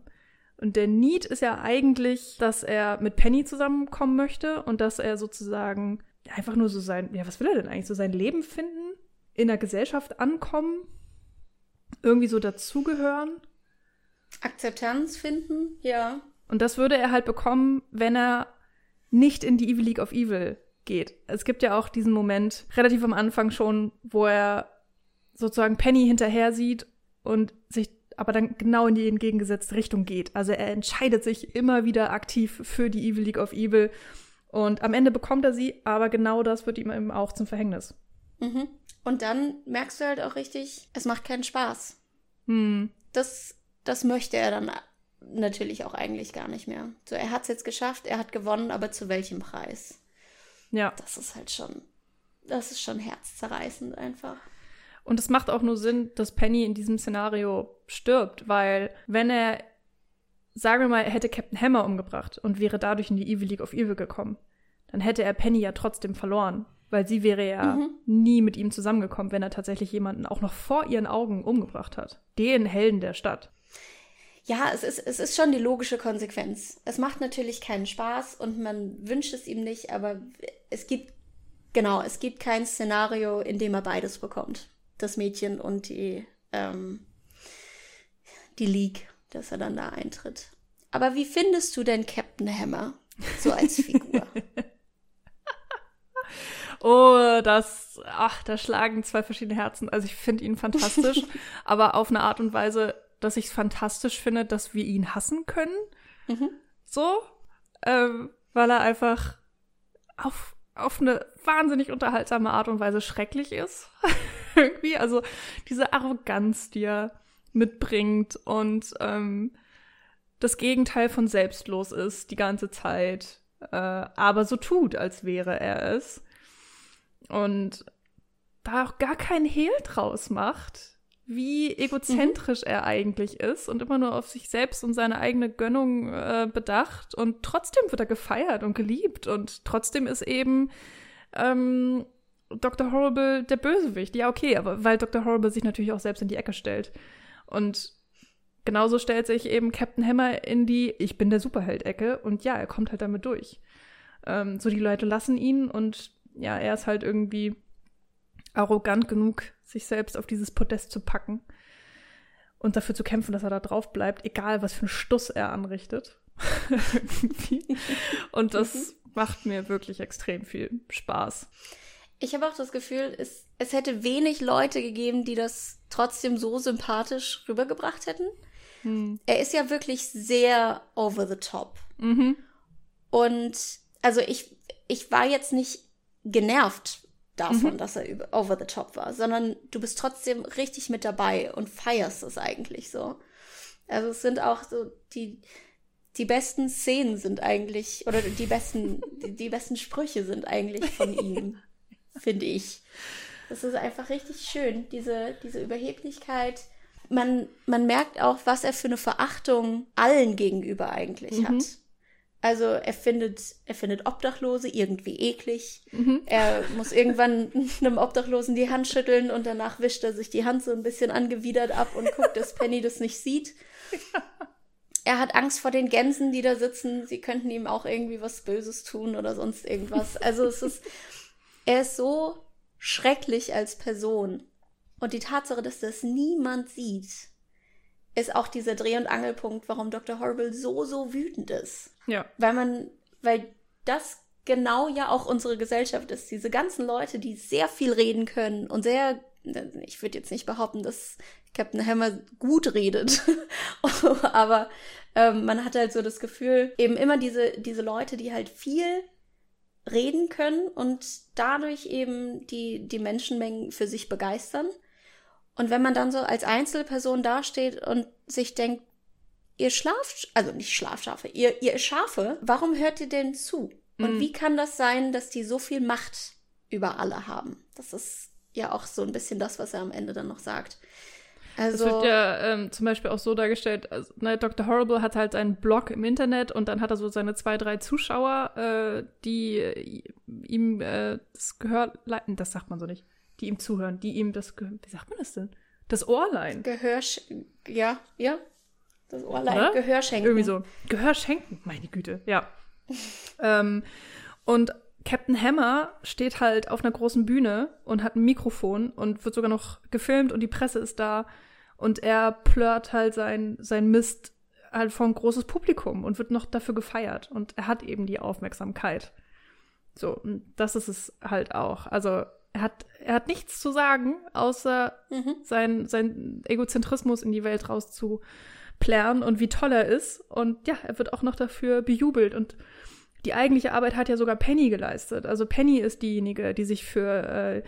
Und der Need ist ja eigentlich, dass er mit Penny zusammenkommen möchte und dass er sozusagen einfach nur so sein, ja, was will er denn eigentlich? So sein Leben finden, in der Gesellschaft ankommen irgendwie so dazugehören. Akzeptanz finden, ja. Und das würde er halt bekommen, wenn er nicht in die Evil League of Evil geht. Es gibt ja auch diesen Moment relativ am Anfang schon, wo er sozusagen Penny hinterher sieht und sich aber dann genau in die entgegengesetzte Richtung geht. Also er entscheidet sich immer wieder aktiv für die Evil League of Evil und am Ende bekommt er sie, aber genau das wird ihm eben auch zum Verhängnis. Mhm. Und dann merkst du halt auch richtig, es macht keinen Spaß. Hm. Das, das möchte er dann natürlich auch eigentlich gar nicht mehr. So, er hat es jetzt geschafft, er hat gewonnen, aber zu welchem Preis? Ja. Das ist halt schon, das ist schon herzzerreißend einfach. Und es macht auch nur Sinn, dass Penny in diesem Szenario stirbt, weil wenn er, sagen wir mal, er hätte Captain Hammer umgebracht und wäre dadurch in die Evil League of Evil gekommen, dann hätte er Penny ja trotzdem verloren, weil sie wäre ja Mhm. nie mit ihm zusammengekommen, wenn er tatsächlich jemanden auch noch vor ihren Augen umgebracht hat. Den Helden der Stadt. Ja, es ist, es ist schon die logische Konsequenz. Es macht natürlich keinen Spaß und man wünscht es ihm nicht, aber es gibt, genau, es gibt kein Szenario, in dem er beides bekommt. Das Mädchen und die, ähm, die League, dass er dann da eintritt. Aber wie findest du denn Captain Hammer so als Figur? Oh, das, ach, da schlagen zwei verschiedene Herzen. Also ich finde ihn fantastisch, aber auf eine Art und Weise, dass ich es fantastisch finde, dass wir ihn hassen können. Mhm. So, ähm, weil er einfach auf, auf eine wahnsinnig unterhaltsame Art und Weise schrecklich ist. Irgendwie, also diese Arroganz, die er mitbringt und ähm, das Gegenteil von selbstlos ist die ganze Zeit, äh, aber so tut, als wäre er es. Und da auch gar keinen Hehl draus macht, wie egozentrisch er eigentlich ist und immer nur auf sich selbst und seine eigene Gönnung äh, bedacht. Und trotzdem wird er gefeiert und geliebt. Und trotzdem ist eben ähm, Dr. Horrible der Bösewicht. Ja, okay, aber weil Dr. Horrible sich natürlich auch selbst in die Ecke stellt. Und genauso stellt sich eben Captain Hammer in die Ich bin der Superheld-Ecke. Und ja, er kommt halt damit durch. Ähm, so die Leute lassen ihn und ja, er ist halt irgendwie arrogant genug, sich selbst auf dieses Podest zu packen und dafür zu kämpfen, dass er da drauf bleibt, egal was für einen Stuss er anrichtet. Und das macht mir wirklich extrem viel Spaß. Ich habe auch das Gefühl, es, es hätte wenig Leute gegeben, die das trotzdem so sympathisch rübergebracht hätten. Hm. Er ist ja wirklich sehr over the top. Mhm. Und also ich, ich war jetzt nicht genervt davon, dass er über, over the top war, sondern du bist trotzdem richtig mit dabei und feierst es eigentlich so. Also es sind auch so die, die besten Szenen sind eigentlich, oder die besten, die, die besten Sprüche sind eigentlich von ihm, finde ich. Das ist einfach richtig schön, diese, diese Überheblichkeit. Man, man merkt auch, was er für eine Verachtung allen gegenüber eigentlich Mhm. hat. Also er findet, er findet Obdachlose irgendwie eklig. Mhm. Er muss irgendwann einem Obdachlosen die Hand schütteln und danach wischt er sich die Hand so ein bisschen angewidert ab und guckt, dass Penny das nicht sieht. Er hat Angst vor den Gänsen, die da sitzen. Sie könnten ihm auch irgendwie was Böses tun oder sonst irgendwas. Also es ist, er ist so schrecklich als Person. Und die Tatsache, dass das niemand sieht, ist auch dieser Dreh- und Angelpunkt, warum Dr. Horrible so, so wütend ist Ja. weil man, weil das genau ja auch unsere Gesellschaft ist. Diese ganzen Leute, die sehr viel reden können und sehr, ich würde jetzt nicht behaupten, dass Captain Hammer gut redet, aber ähm, man hat halt so das Gefühl, eben immer diese, diese Leute, die halt viel reden können und dadurch eben die, die Menschenmengen für sich begeistern. Und wenn man dann so als Einzelperson dasteht und sich denkt, ihr Schlaf, also nicht Schlafschafe, ihr, ihr Schafe, warum hört ihr denn zu? Und Mhm. wie kann das sein, dass die so viel Macht über alle haben? Das ist ja auch so ein bisschen das, was er am Ende dann noch sagt. Es Also, wird ja ähm, zum Beispiel auch so dargestellt, also, ne, Dr. Horrible hat halt einen Blog im Internet und dann hat er so seine zwei, drei Zuschauer, äh, die äh, ihm äh, das Gehör leiten, das sagt man so nicht, die ihm zuhören, die ihm das Gehör, wie sagt man das denn? Das Ohr leihen. Gehör, ja, ja, das Ohrlein, Oder? Gehör schenken. Irgendwie so. Gehör schenken, meine Güte, ja. ähm, und Captain Hammer steht halt auf einer großen Bühne und hat ein Mikrofon und wird sogar noch gefilmt und die Presse ist da. Und er plört halt sein, sein Mist halt vor ein großes Publikum und wird noch dafür gefeiert. Und er hat eben die Aufmerksamkeit. So, und das ist es halt auch. Also er hat, er hat nichts zu sagen, außer mhm. sein, sein Egozentrismus in die Welt rauszuplären und wie toll er ist. Und ja, er wird auch noch dafür bejubelt. Und die eigentliche Arbeit hat ja sogar Penny geleistet. Also Penny ist diejenige, die sich für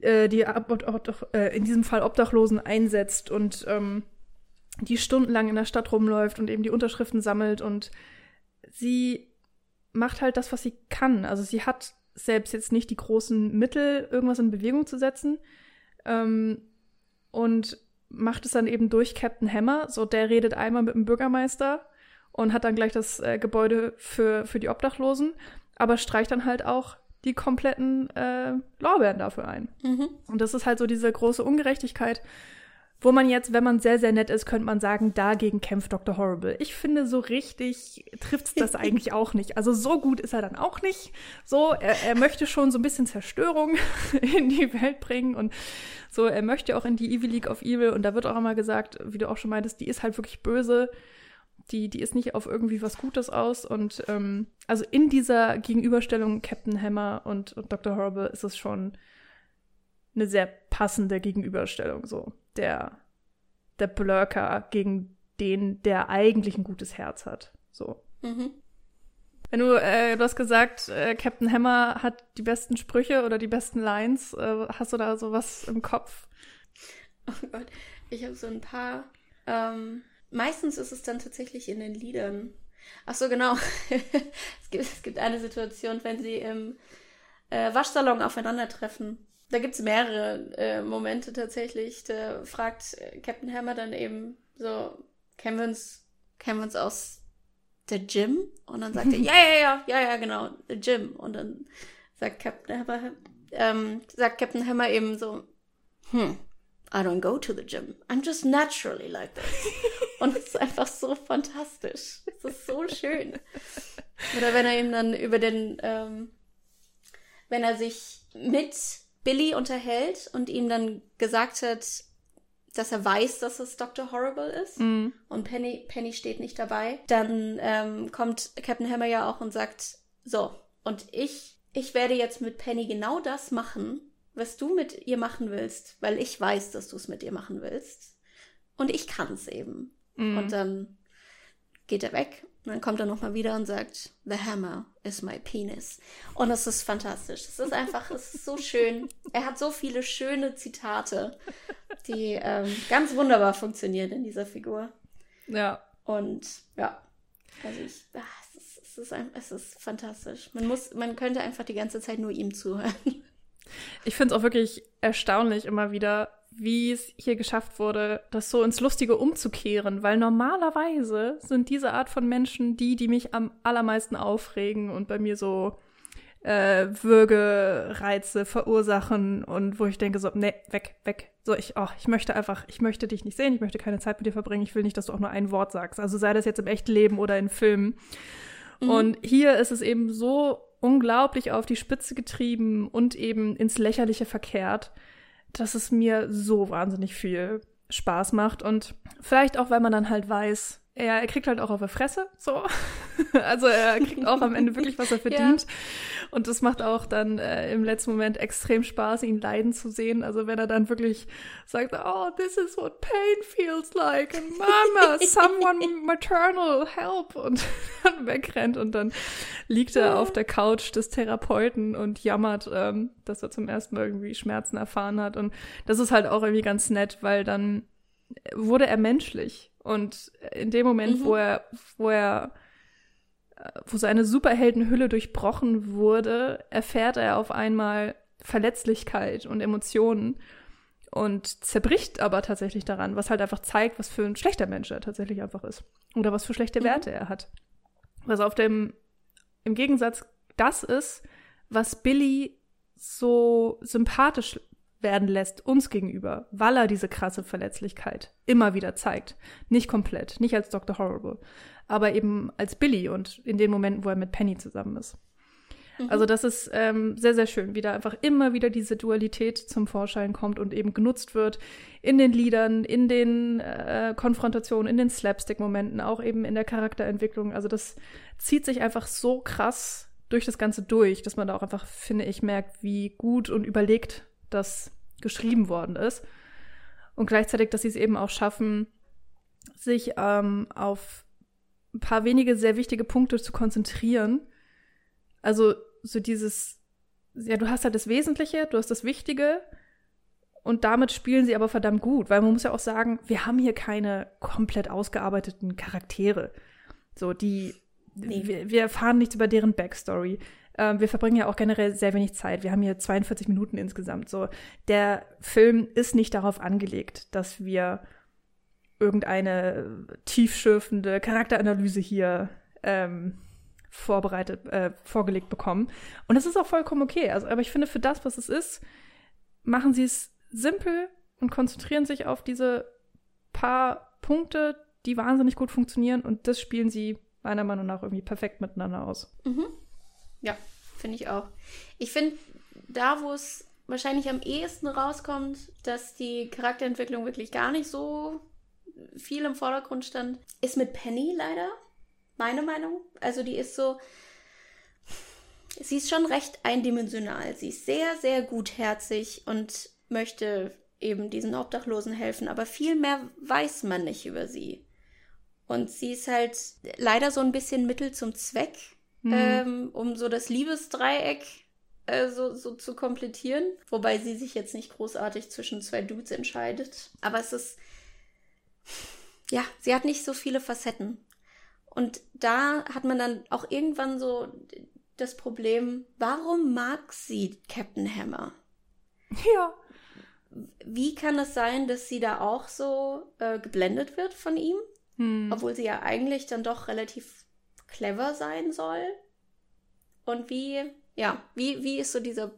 äh, äh die äh, in diesem Fall Obdachlosen einsetzt und ähm, die stundenlang in der Stadt rumläuft und eben die Unterschriften sammelt und sie macht halt das, was sie kann. Also sie hat selbst jetzt nicht die großen Mittel, irgendwas in Bewegung zu setzen. Ähm, und macht es dann eben durch Captain Hammer. So, der redet einmal mit dem Bürgermeister und hat dann gleich das äh, Gebäude für, für die Obdachlosen, aber streicht dann halt auch die kompletten äh, Lorbeeren dafür ein. Mhm. Und das ist halt so diese große Ungerechtigkeit, wo man jetzt, wenn man sehr, sehr nett ist, könnte man sagen, dagegen kämpft Dr. Horrible. Ich finde, so richtig trifft das eigentlich auch nicht. Also so gut ist er dann auch nicht. So, er, er möchte schon so ein bisschen Zerstörung in die Welt bringen und so, er möchte auch in die Evil League of Evil und da wird auch immer gesagt, wie du auch schon meintest, die ist halt wirklich böse. Die, die ist nicht auf irgendwie was Gutes aus. Und ähm, also in dieser Gegenüberstellung Captain Hammer und, und Dr. Horrible ist es schon eine sehr passende Gegenüberstellung so der, der Blurker gegen den, der eigentlich ein gutes Herz hat. So. Mhm. Wenn du, äh, du hast gesagt, äh, Captain Hammer hat die besten Sprüche oder die besten Lines. Äh, hast du da sowas im Kopf? Oh Gott, ich habe so ein paar. Ähm, meistens ist es dann tatsächlich in den Liedern. Ach so, genau. es, gibt, es gibt eine Situation, wenn sie im äh, Waschsalon aufeinandertreffen da gibt es mehrere äh, Momente tatsächlich. Da fragt äh, Captain Hammer dann eben so, kennen wir uns, kennen wir uns aus der Gym? Und dann sagt er, ja, ja, ja, ja, ja, genau, der Gym. Und dann sagt Captain Hammer, ähm, sagt Captain Hammer eben so, hm, I don't go to the gym. I'm just naturally like this. Und es ist einfach so fantastisch. Es ist so schön. Oder wenn er eben dann über den, ähm, wenn er sich mit Billy unterhält und ihm dann gesagt hat, dass er weiß, dass es Dr. Horrible ist mm. und Penny, Penny steht nicht dabei, dann ähm, kommt Captain Hammer ja auch und sagt, so, und ich, ich werde jetzt mit Penny genau das machen, was du mit ihr machen willst, weil ich weiß, dass du es mit ihr machen willst. Und ich kann es eben. Mm. Und dann geht er weg und dann kommt er nochmal wieder und sagt, The hammer is my penis. Und es ist fantastisch. Es ist einfach, es ist so schön. Er hat so viele schöne Zitate, die ähm, ganz wunderbar funktionieren in dieser Figur. Ja. Und ja, also ich, ach, es, ist, es, ist ein, es ist fantastisch. Man muss, man könnte einfach die ganze Zeit nur ihm zuhören. Ich finde es auch wirklich erstaunlich immer wieder, wie es hier geschafft wurde, das so ins Lustige umzukehren, weil normalerweise sind diese Art von Menschen die, die mich am allermeisten aufregen und bei mir so äh, Würgereize verursachen und wo ich denke so, nee, weg, weg. So, ich, oh, ich möchte einfach, ich möchte dich nicht sehen, ich möchte keine Zeit mit dir verbringen, ich will nicht, dass du auch nur ein Wort sagst. Also sei das jetzt im echten Leben oder in Filmen. Mhm. Und hier ist es eben so unglaublich auf die Spitze getrieben und eben ins Lächerliche verkehrt, dass es mir so wahnsinnig viel Spaß macht und vielleicht auch, weil man dann halt weiß, er, er kriegt halt auch auf der Fresse, so. also er kriegt auch am Ende wirklich, was er verdient. Ja. Und das macht auch dann äh, im letzten Moment extrem Spaß, ihn leiden zu sehen. Also wenn er dann wirklich sagt, oh, this is what pain feels like. And Mama, someone maternal, help. Und dann wegrennt und dann liegt er auf der Couch des Therapeuten und jammert, ähm, dass er zum ersten Mal irgendwie Schmerzen erfahren hat. Und das ist halt auch irgendwie ganz nett, weil dann wurde er menschlich und in dem Moment, mhm. wo er, wo er, wo seine Superheldenhülle durchbrochen wurde, erfährt er auf einmal Verletzlichkeit und Emotionen und zerbricht aber tatsächlich daran, was halt einfach zeigt, was für ein schlechter Mensch er tatsächlich einfach ist. Oder was für schlechte mhm. Werte er hat. Was auf dem, im Gegensatz das ist, was Billy so sympathisch werden lässt uns gegenüber, weil er diese krasse Verletzlichkeit immer wieder zeigt. Nicht komplett, nicht als Dr. Horrible, aber eben als Billy und in den Momenten, wo er mit Penny zusammen ist. Mhm. Also das ist ähm, sehr, sehr schön, wie da einfach immer wieder diese Dualität zum Vorschein kommt und eben genutzt wird in den Liedern, in den äh, Konfrontationen, in den Slapstick-Momenten, auch eben in der Charakterentwicklung. Also das zieht sich einfach so krass durch das Ganze durch, dass man da auch einfach, finde ich, merkt, wie gut und überlegt das geschrieben worden ist. Und gleichzeitig, dass sie es eben auch schaffen, sich ähm, auf ein paar wenige sehr wichtige Punkte zu konzentrieren. Also so dieses, ja, du hast halt das Wesentliche, du hast das Wichtige und damit spielen sie aber verdammt gut, weil man muss ja auch sagen, wir haben hier keine komplett ausgearbeiteten Charaktere. So, die, nee. wir, wir erfahren nichts über deren Backstory. Ähm, wir verbringen ja auch generell sehr wenig Zeit. Wir haben hier 42 Minuten insgesamt. So, der Film ist nicht darauf angelegt, dass wir irgendeine tiefschürfende Charakteranalyse hier ähm, vorbereitet, äh, vorgelegt bekommen. Und das ist auch vollkommen okay. Also, aber ich finde, für das, was es ist, machen sie es simpel und konzentrieren sich auf diese paar Punkte, die wahnsinnig gut funktionieren. Und das spielen sie meiner Meinung nach irgendwie perfekt miteinander aus. Mhm. Ja, finde ich auch. Ich finde, da, wo es wahrscheinlich am ehesten rauskommt, dass die Charakterentwicklung wirklich gar nicht so viel im Vordergrund stand, ist mit Penny leider. Meine Meinung. Also die ist so. Sie ist schon recht eindimensional. Sie ist sehr, sehr gutherzig und möchte eben diesen Obdachlosen helfen, aber viel mehr weiß man nicht über sie. Und sie ist halt leider so ein bisschen Mittel zum Zweck, mhm. ähm, um so das Liebesdreieck äh, so, so zu komplettieren. Wobei sie sich jetzt nicht großartig zwischen zwei Dudes entscheidet. Aber es ist ja, sie hat nicht so viele Facetten. Und da hat man dann auch irgendwann so das Problem, warum mag sie Captain Hammer? Ja. Wie kann es sein, dass sie da auch so äh, geblendet wird von ihm? Hm. Obwohl sie ja eigentlich dann doch relativ clever sein soll. Und wie, ja, wie, wie ist so dieser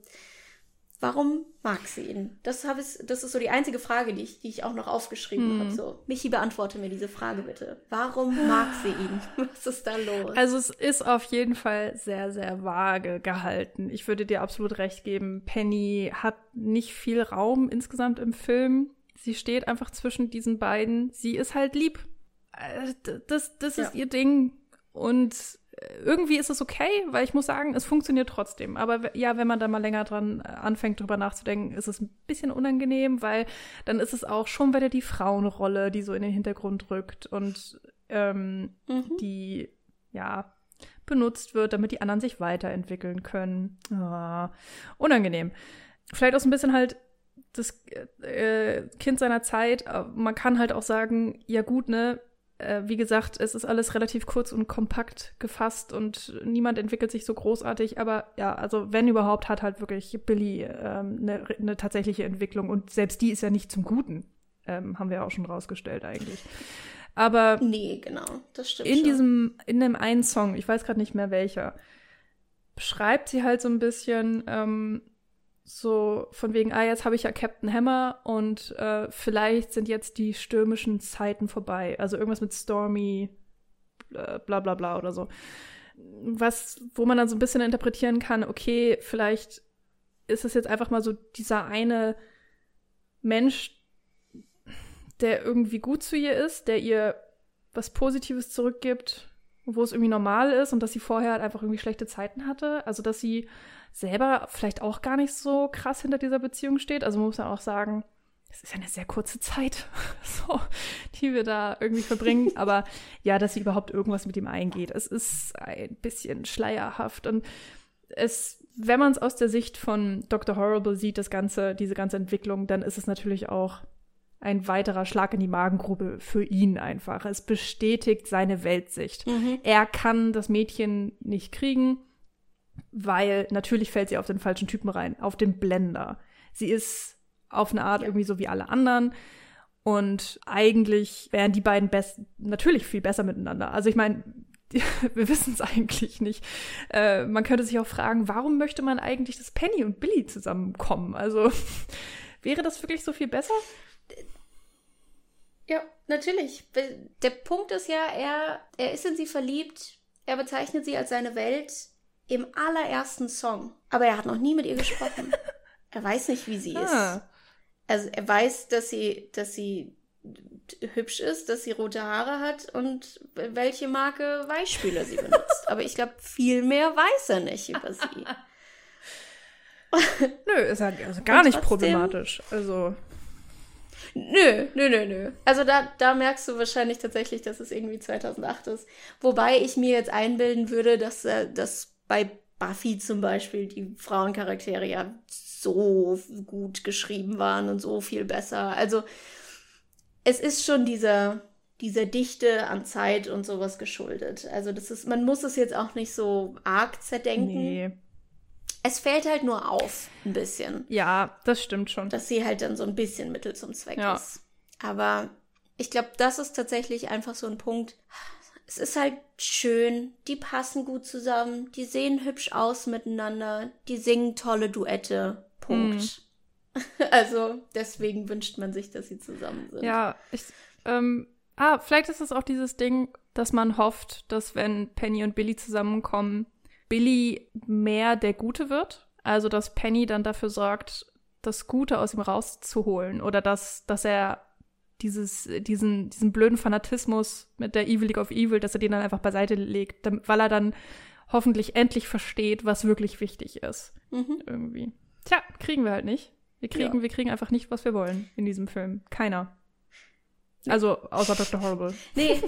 Warum mag sie ihn? Das, hab ich, das ist so die einzige Frage, die ich, die ich auch noch aufgeschrieben hm. habe. So, Michi, beantworte mir diese Frage bitte. Warum mag sie ihn? Was ist da los? Also es ist auf jeden Fall sehr, sehr vage gehalten. Ich würde dir absolut recht geben. Penny hat nicht viel Raum insgesamt im Film. Sie steht einfach zwischen diesen beiden. Sie ist halt lieb. Äh, das, das ist ja. ihr Ding. Und irgendwie ist es okay, weil ich muss sagen, es funktioniert trotzdem. Aber ja, wenn man da mal länger dran äh, anfängt, drüber nachzudenken, ist es ein bisschen unangenehm, weil dann ist es auch schon wieder die Frauenrolle, die so in den Hintergrund rückt und ähm, mhm. die, ja, benutzt wird, damit die anderen sich weiterentwickeln können. Ah, unangenehm. Vielleicht auch so ein bisschen halt das äh, Kind seiner Zeit. Man kann halt auch sagen, ja gut, ne, äh, wie gesagt, es ist alles relativ kurz und kompakt gefasst und niemand entwickelt sich so großartig. Aber ja, also wenn überhaupt, hat halt wirklich Billy ähm, eine, eine tatsächliche Entwicklung und selbst die ist ja nicht zum Guten, ähm, haben wir auch schon rausgestellt eigentlich. Aber nee, genau, das stimmt. In schon. diesem, in dem einen Song, ich weiß gerade nicht mehr welcher, beschreibt sie halt so ein bisschen, ähm, so von wegen, ah, jetzt habe ich ja Captain Hammer und äh, vielleicht sind jetzt die stürmischen Zeiten vorbei. Also irgendwas mit Stormy, äh, bla bla bla oder so. Was, wo man dann so ein bisschen interpretieren kann, okay, vielleicht ist es jetzt einfach mal so dieser eine Mensch, der irgendwie gut zu ihr ist, der ihr was Positives zurückgibt, wo es irgendwie normal ist und dass sie vorher halt einfach irgendwie schlechte Zeiten hatte. Also dass sie selber vielleicht auch gar nicht so krass hinter dieser Beziehung steht. Also man muss ja auch sagen, es ist ja eine sehr kurze Zeit, so, die wir da irgendwie verbringen. Aber ja, dass sie überhaupt irgendwas mit ihm eingeht. Es ist ein bisschen schleierhaft und es, wenn man es aus der Sicht von Dr. Horrible sieht, das ganze, diese ganze Entwicklung, dann ist es natürlich auch ein weiterer Schlag in die Magengrube für ihn einfach. Es bestätigt seine Weltsicht. Mhm. Er kann das Mädchen nicht kriegen weil natürlich fällt sie auf den falschen Typen rein, auf den Blender. Sie ist auf eine Art ja. irgendwie so wie alle anderen. Und eigentlich wären die beiden best natürlich viel besser miteinander. Also ich meine, wir wissen es eigentlich nicht. Äh, man könnte sich auch fragen, warum möchte man eigentlich, dass Penny und Billy zusammenkommen? Also wäre das wirklich so viel besser? Ja, natürlich. Der Punkt ist ja, er, er ist in sie verliebt, er bezeichnet sie als seine Welt im allerersten Song. Aber er hat noch nie mit ihr gesprochen. er weiß nicht, wie sie ah. ist. Also er weiß, dass sie, dass sie hübsch ist, dass sie rote Haare hat und welche Marke Weichspüler sie benutzt. Aber ich glaube, viel mehr weiß er nicht über sie. Nö, ist ja also gar und nicht trotzdem, problematisch. Also. Nö, nö, nö, nö. Also da, da merkst du wahrscheinlich tatsächlich, dass es irgendwie 2008 ist. Wobei ich mir jetzt einbilden würde, dass, äh, dass bei Buffy zum Beispiel die Frauencharaktere ja so gut geschrieben waren und so viel besser. Also es ist schon dieser, dieser Dichte an Zeit und sowas geschuldet. Also das ist, man muss es jetzt auch nicht so arg zerdenken. Nee. Es fällt halt nur auf, ein bisschen. Ja, das stimmt schon. Dass sie halt dann so ein bisschen Mittel zum Zweck ja. ist. Aber ich glaube, das ist tatsächlich einfach so ein Punkt. Es ist halt schön, die passen gut zusammen, die sehen hübsch aus miteinander, die singen tolle Duette. Punkt. Mhm. Also deswegen wünscht man sich, dass sie zusammen sind. Ja, ich, ähm, ah, vielleicht ist es auch dieses Ding, dass man hofft, dass wenn Penny und Billy zusammenkommen, Billy mehr der Gute wird. Also, dass Penny dann dafür sorgt, das Gute aus ihm rauszuholen. Oder dass, dass er dieses, diesen, diesen blöden Fanatismus mit der Evil League of Evil, dass er den dann einfach beiseite legt, weil er dann hoffentlich endlich versteht, was wirklich wichtig ist. Mhm. Irgendwie. Tja, kriegen wir halt nicht. Wir kriegen, ja. wir kriegen einfach nicht, was wir wollen in diesem Film. Keiner. Also, außer Dr. Horrible. Nee.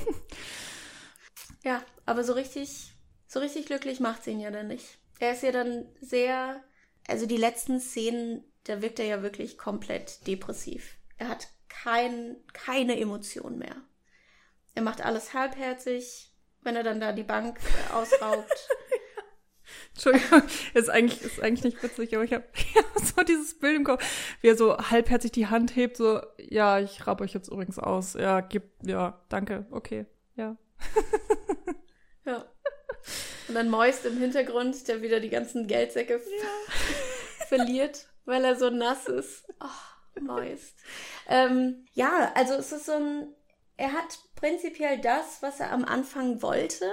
ja, aber so richtig so richtig glücklich macht sie ihn ja dann nicht. Er ist ja dann sehr, also die letzten Szenen, da wirkt er ja wirklich komplett depressiv. Er hat kein, keine Emotion mehr. Er macht alles halbherzig, wenn er dann da die Bank äh, ausraubt. Entschuldigung, ist eigentlich, ist eigentlich nicht witzig, aber ich habe hab so dieses Bild im Kopf, wie er so halbherzig die Hand hebt, so, ja, ich raub euch jetzt übrigens aus. Ja, gib, ja, danke, okay, ja. ja. Und dann Moist im Hintergrund, der wieder die ganzen Geldsäcke ja. verliert, weil er so nass ist. Oh, Moist. ähm, ja, also es ist so ein. Er hat prinzipiell das, was er am Anfang wollte.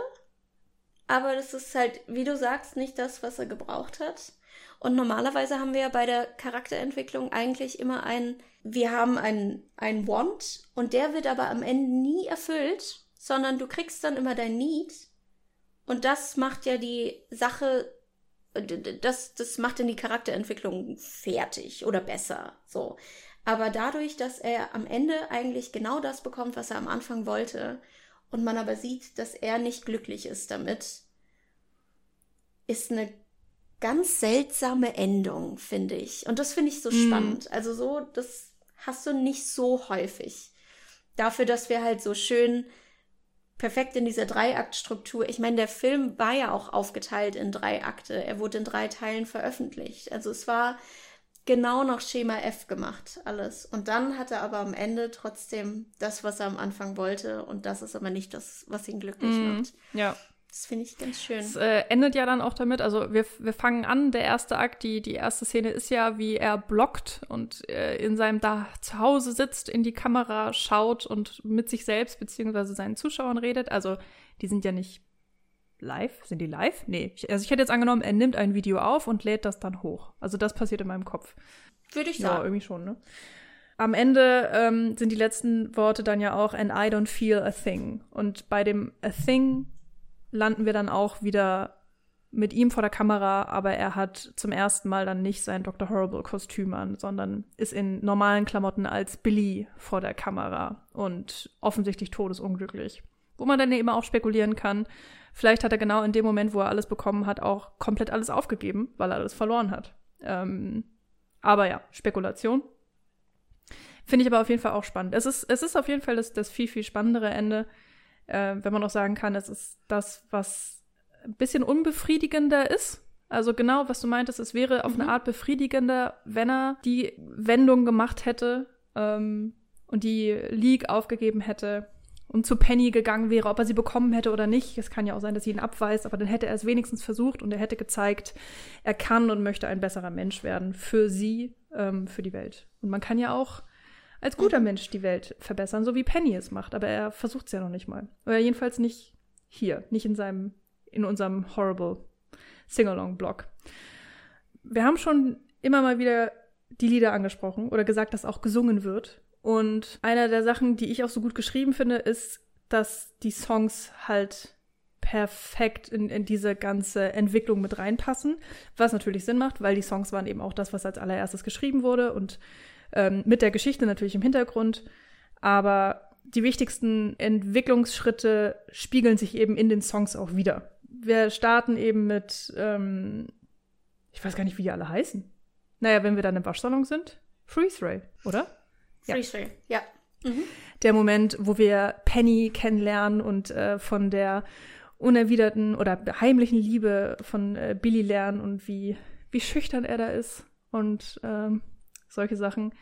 Aber das ist halt, wie du sagst, nicht das, was er gebraucht hat. Und normalerweise haben wir ja bei der Charakterentwicklung eigentlich immer ein, wir haben einen, einen Want und der wird aber am Ende nie erfüllt, sondern du kriegst dann immer dein Need und das macht ja die Sache, das, das macht dann die Charakterentwicklung fertig oder besser. So. Aber dadurch, dass er am Ende eigentlich genau das bekommt, was er am Anfang wollte, und man aber sieht, dass er nicht glücklich ist damit, ist eine ganz seltsame Endung, finde ich. Und das finde ich so mm. spannend. Also so, das hast du nicht so häufig. Dafür, dass wir halt so schön perfekt in dieser Dreiaktstruktur. Ich meine, der Film war ja auch aufgeteilt in drei Akte. Er wurde in drei Teilen veröffentlicht. Also es war genau nach Schema F gemacht, alles. Und dann hat er aber am Ende trotzdem das, was er am Anfang wollte. Und das ist aber nicht das, was ihn glücklich mm, macht. Ja. Das finde ich ganz schön. Es äh, endet ja dann auch damit, also wir, wir fangen an, der erste Akt, die, die erste Szene ist ja, wie er blockt und äh, in seinem da zu Hause sitzt, in die Kamera schaut und mit sich selbst beziehungsweise seinen Zuschauern redet. Also die sind ja nicht live. Sind die live? Nee. Also ich hätte jetzt angenommen, er nimmt ein Video auf und lädt das dann hoch. Also das passiert in meinem Kopf. Würde ich sagen. Ja, irgendwie schon, ne? Am Ende ähm, sind die letzten Worte dann ja auch, and I don't feel a thing. Und bei dem a thing landen wir dann auch wieder mit ihm vor der Kamera, aber er hat zum ersten Mal dann nicht sein Dr. Horrible-Kostüm an, sondern ist in normalen Klamotten als Billy vor der Kamera und offensichtlich todesunglücklich. Wo man dann eben auch spekulieren kann, vielleicht hat er genau in dem Moment, wo er alles bekommen hat, auch komplett alles aufgegeben, weil er alles verloren hat. Ähm, aber ja, Spekulation. Finde ich aber auf jeden Fall auch spannend. Es ist, es ist auf jeden Fall das, das viel, viel spannendere Ende äh, wenn man auch sagen kann, es ist das, was ein bisschen unbefriedigender ist. Also genau, was du meintest, es wäre auf mhm. eine Art befriedigender, wenn er die Wendung gemacht hätte ähm, und die League aufgegeben hätte und zu Penny gegangen wäre, ob er sie bekommen hätte oder nicht. Es kann ja auch sein, dass sie ihn abweist, aber dann hätte er es wenigstens versucht und er hätte gezeigt, er kann und möchte ein besserer Mensch werden für sie, ähm, für die Welt. Und man kann ja auch als guter mhm. Mensch die Welt verbessern, so wie Penny es macht. Aber er versucht es ja noch nicht mal. Oder jedenfalls nicht hier, nicht in seinem, in unserem Horrible Sing-Along-Blog. Wir haben schon immer mal wieder die Lieder angesprochen oder gesagt, dass auch gesungen wird. Und einer der Sachen, die ich auch so gut geschrieben finde, ist, dass die Songs halt perfekt in, in diese ganze Entwicklung mit reinpassen, was natürlich Sinn macht, weil die Songs waren eben auch das, was als allererstes geschrieben wurde und ähm, mit der Geschichte natürlich im Hintergrund. Aber die wichtigsten Entwicklungsschritte spiegeln sich eben in den Songs auch wieder. Wir starten eben mit, ähm, ich weiß gar nicht, wie die alle heißen. Naja, wenn wir dann im Waschsalon sind, Freeze Ray, oder? Freeze Ray, ja. Mhm. Der Moment, wo wir Penny kennenlernen und äh, von der unerwiderten oder heimlichen Liebe von äh, Billy lernen und wie, wie schüchtern er da ist und ähm, solche Sachen.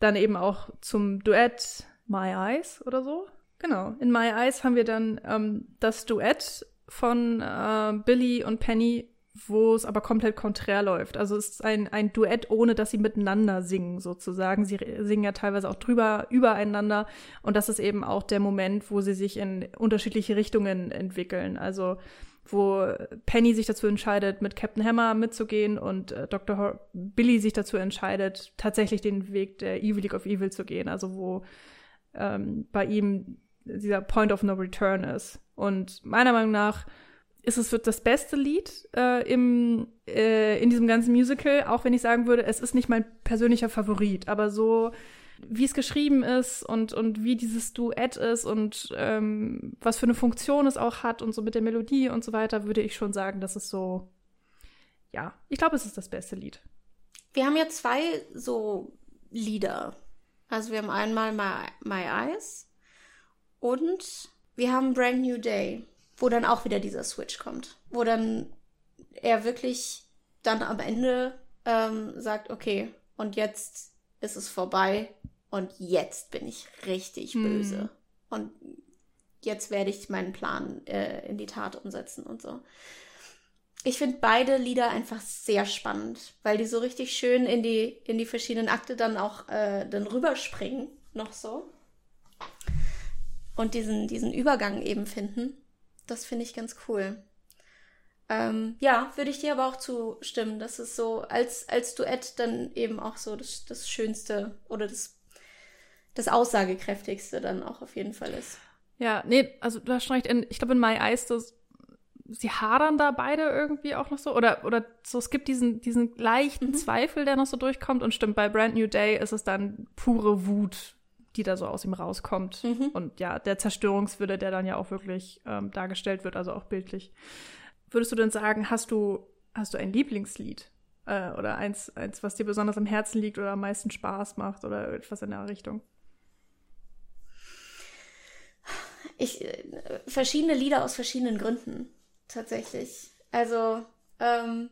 Dann eben auch zum Duett My Eyes oder so. Genau. In My Eyes haben wir dann ähm, das Duett von äh, Billy und Penny wo es aber komplett konträr läuft. Also es ist ein, ein Duett, ohne dass sie miteinander singen, sozusagen. Sie singen ja teilweise auch drüber, übereinander. Und das ist eben auch der Moment, wo sie sich in unterschiedliche Richtungen entwickeln. Also wo Penny sich dazu entscheidet, mit Captain Hammer mitzugehen und äh, Dr. Hor Billy sich dazu entscheidet, tatsächlich den Weg der Evil League of Evil zu gehen. Also wo ähm, bei ihm dieser Point of No Return ist. Und meiner Meinung nach ist es das beste Lied äh, im, äh, in diesem ganzen Musical, auch wenn ich sagen würde, es ist nicht mein persönlicher Favorit, aber so wie es geschrieben ist und, und wie dieses Duett ist und ähm, was für eine Funktion es auch hat und so mit der Melodie und so weiter, würde ich schon sagen, dass es so, ja, ich glaube, es ist das beste Lied. Wir haben ja zwei so Lieder. Also wir haben einmal My, My Eyes und wir haben Brand New Day wo dann auch wieder dieser Switch kommt, wo dann er wirklich dann am Ende ähm, sagt, okay, und jetzt ist es vorbei und jetzt bin ich richtig hm. böse und jetzt werde ich meinen Plan äh, in die Tat umsetzen und so. Ich finde beide Lieder einfach sehr spannend, weil die so richtig schön in die, in die verschiedenen Akte dann auch äh, dann rüberspringen, noch so. Und diesen, diesen Übergang eben finden. Das finde ich ganz cool. Ähm, ja, würde ich dir aber auch zustimmen, dass es so als, als Duett dann eben auch so das, das Schönste oder das, das Aussagekräftigste dann auch auf jeden Fall ist. Ja, nee, also du hast schon recht, in, ich glaube in My Eyes, das, sie hadern da beide irgendwie auch noch so oder, oder so, es gibt diesen, diesen leichten mhm. Zweifel, der noch so durchkommt und stimmt, bei Brand New Day ist es dann pure Wut, die da so aus ihm rauskommt. Mhm. Und ja, der Zerstörungswille, der dann ja auch wirklich ähm, dargestellt wird, also auch bildlich. Würdest du denn sagen, hast du, hast du ein Lieblingslied? Äh, oder eins, eins, was dir besonders am Herzen liegt oder am meisten Spaß macht oder etwas in der Richtung? Ich, äh, verschiedene Lieder aus verschiedenen Gründen, tatsächlich. Also, ähm,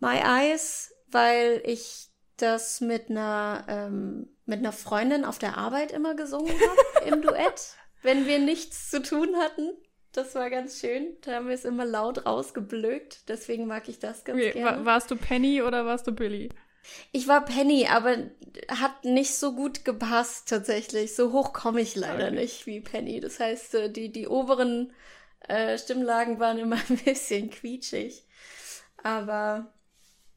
My Eyes, weil ich das mit einer ähm, mit einer Freundin auf der Arbeit immer gesungen habe im Duett, wenn wir nichts zu tun hatten. Das war ganz schön. Da haben wir es immer laut rausgeblökt. Deswegen mag ich das ganz okay, gerne. warst du Penny oder warst du Billy? Ich war Penny, aber hat nicht so gut gepasst tatsächlich. So hoch komme ich leider okay. nicht wie Penny. Das heißt, äh, die, die oberen äh, Stimmlagen waren immer ein bisschen quietschig. Aber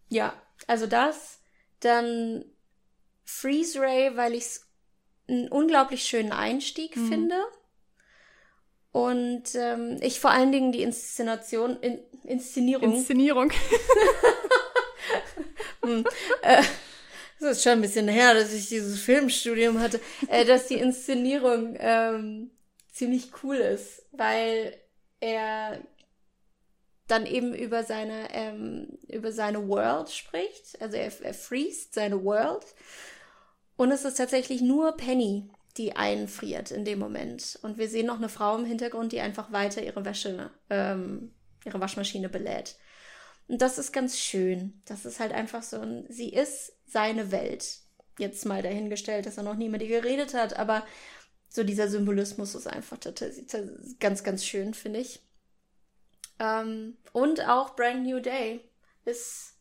ja, also das. Dann Freeze Ray, weil ich es einen unglaublich schönen Einstieg mhm. finde. Und ähm, ich vor allen Dingen die Inszenation, in, Inszenierung. Inszenierung. hm, äh, das ist schon ein bisschen her, dass ich dieses Filmstudium hatte, äh, dass die Inszenierung ähm, ziemlich cool ist, weil er dann eben über seine ähm, über seine World spricht, also er, er freest seine World. Und es ist tatsächlich nur Penny, die einfriert in dem Moment. Und wir sehen noch eine Frau im Hintergrund, die einfach weiter ihre Wäsche, ähm, ihre Waschmaschine belädt. Und das ist ganz schön. Das ist halt einfach so ein, sie ist seine Welt. Jetzt mal dahingestellt, dass er noch nie mit ihr geredet hat, aber so dieser Symbolismus ist einfach ganz, ganz schön, finde ich. Ähm, und auch Brand New Day ist,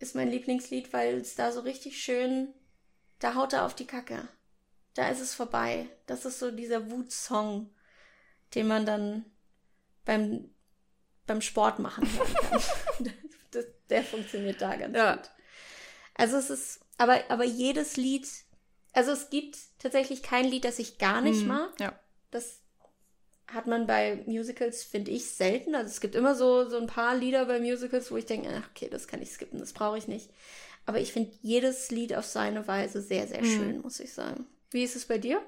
ist mein Lieblingslied, weil es da so richtig schön da haut er auf die Kacke. Da ist es vorbei. Das ist so dieser Wutsong, den man dann beim beim Sport machen kann. das, der funktioniert da ganz ja. gut. Also es ist, aber, aber jedes Lied, also es gibt tatsächlich kein Lied, das ich gar nicht mhm. mag. Ja. Das hat man bei Musicals, finde ich, selten. Also es gibt immer so, so ein paar Lieder bei Musicals, wo ich denke, ach, okay, das kann ich skippen, das brauche ich nicht. Aber ich finde jedes Lied auf seine Weise sehr, sehr mhm. schön, muss ich sagen. Wie ist es bei dir?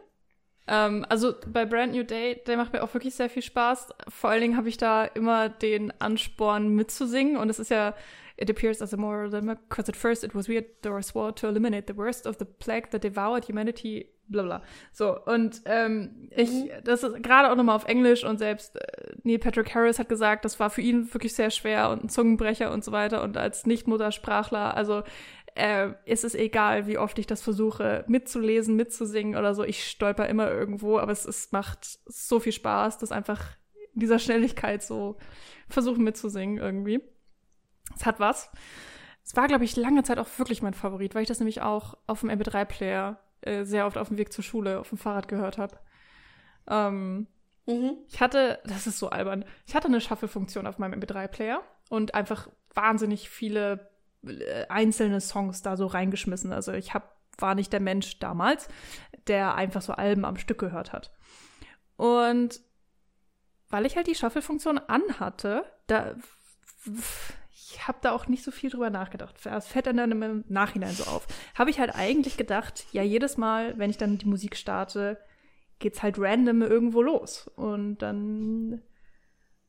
Ähm, also bei Brand New Day, der macht mir auch wirklich sehr viel Spaß. Vor allen Dingen habe ich da immer den Ansporn mitzusingen und es ist ja It appears as a moral dilemma, because at first it was weird, or swore to eliminate the worst of the plague that devoured humanity, bla bla. So, und ähm, ich, mhm. das ist gerade auch nochmal auf Englisch und selbst äh, Neil Patrick Harris hat gesagt, das war für ihn wirklich sehr schwer und ein Zungenbrecher und so weiter und als Nicht-Muttersprachler, also äh, ist es egal, wie oft ich das versuche mitzulesen, mitzusingen oder so. Ich stolper immer irgendwo, aber es, es macht so viel Spaß, das einfach in dieser Schnelligkeit so versuchen mitzusingen irgendwie. Es hat was. Es war, glaube ich, lange Zeit auch wirklich mein Favorit, weil ich das nämlich auch auf dem MP3-Player äh, sehr oft auf dem Weg zur Schule auf dem Fahrrad gehört habe. Ähm, mhm. Ich hatte, das ist so albern, ich hatte eine Shuffle-Funktion auf meinem MP3-Player und einfach wahnsinnig viele einzelne Songs da so reingeschmissen. Also ich hab, war nicht der Mensch damals, der einfach so Alben am Stück gehört hat. Und weil ich halt die Shuffle-Funktion anhatte, da ich habe da auch nicht so viel drüber nachgedacht. Das fällt dann im Nachhinein so auf. Habe ich halt eigentlich gedacht, ja, jedes Mal, wenn ich dann die Musik starte, geht's halt random irgendwo los. Und dann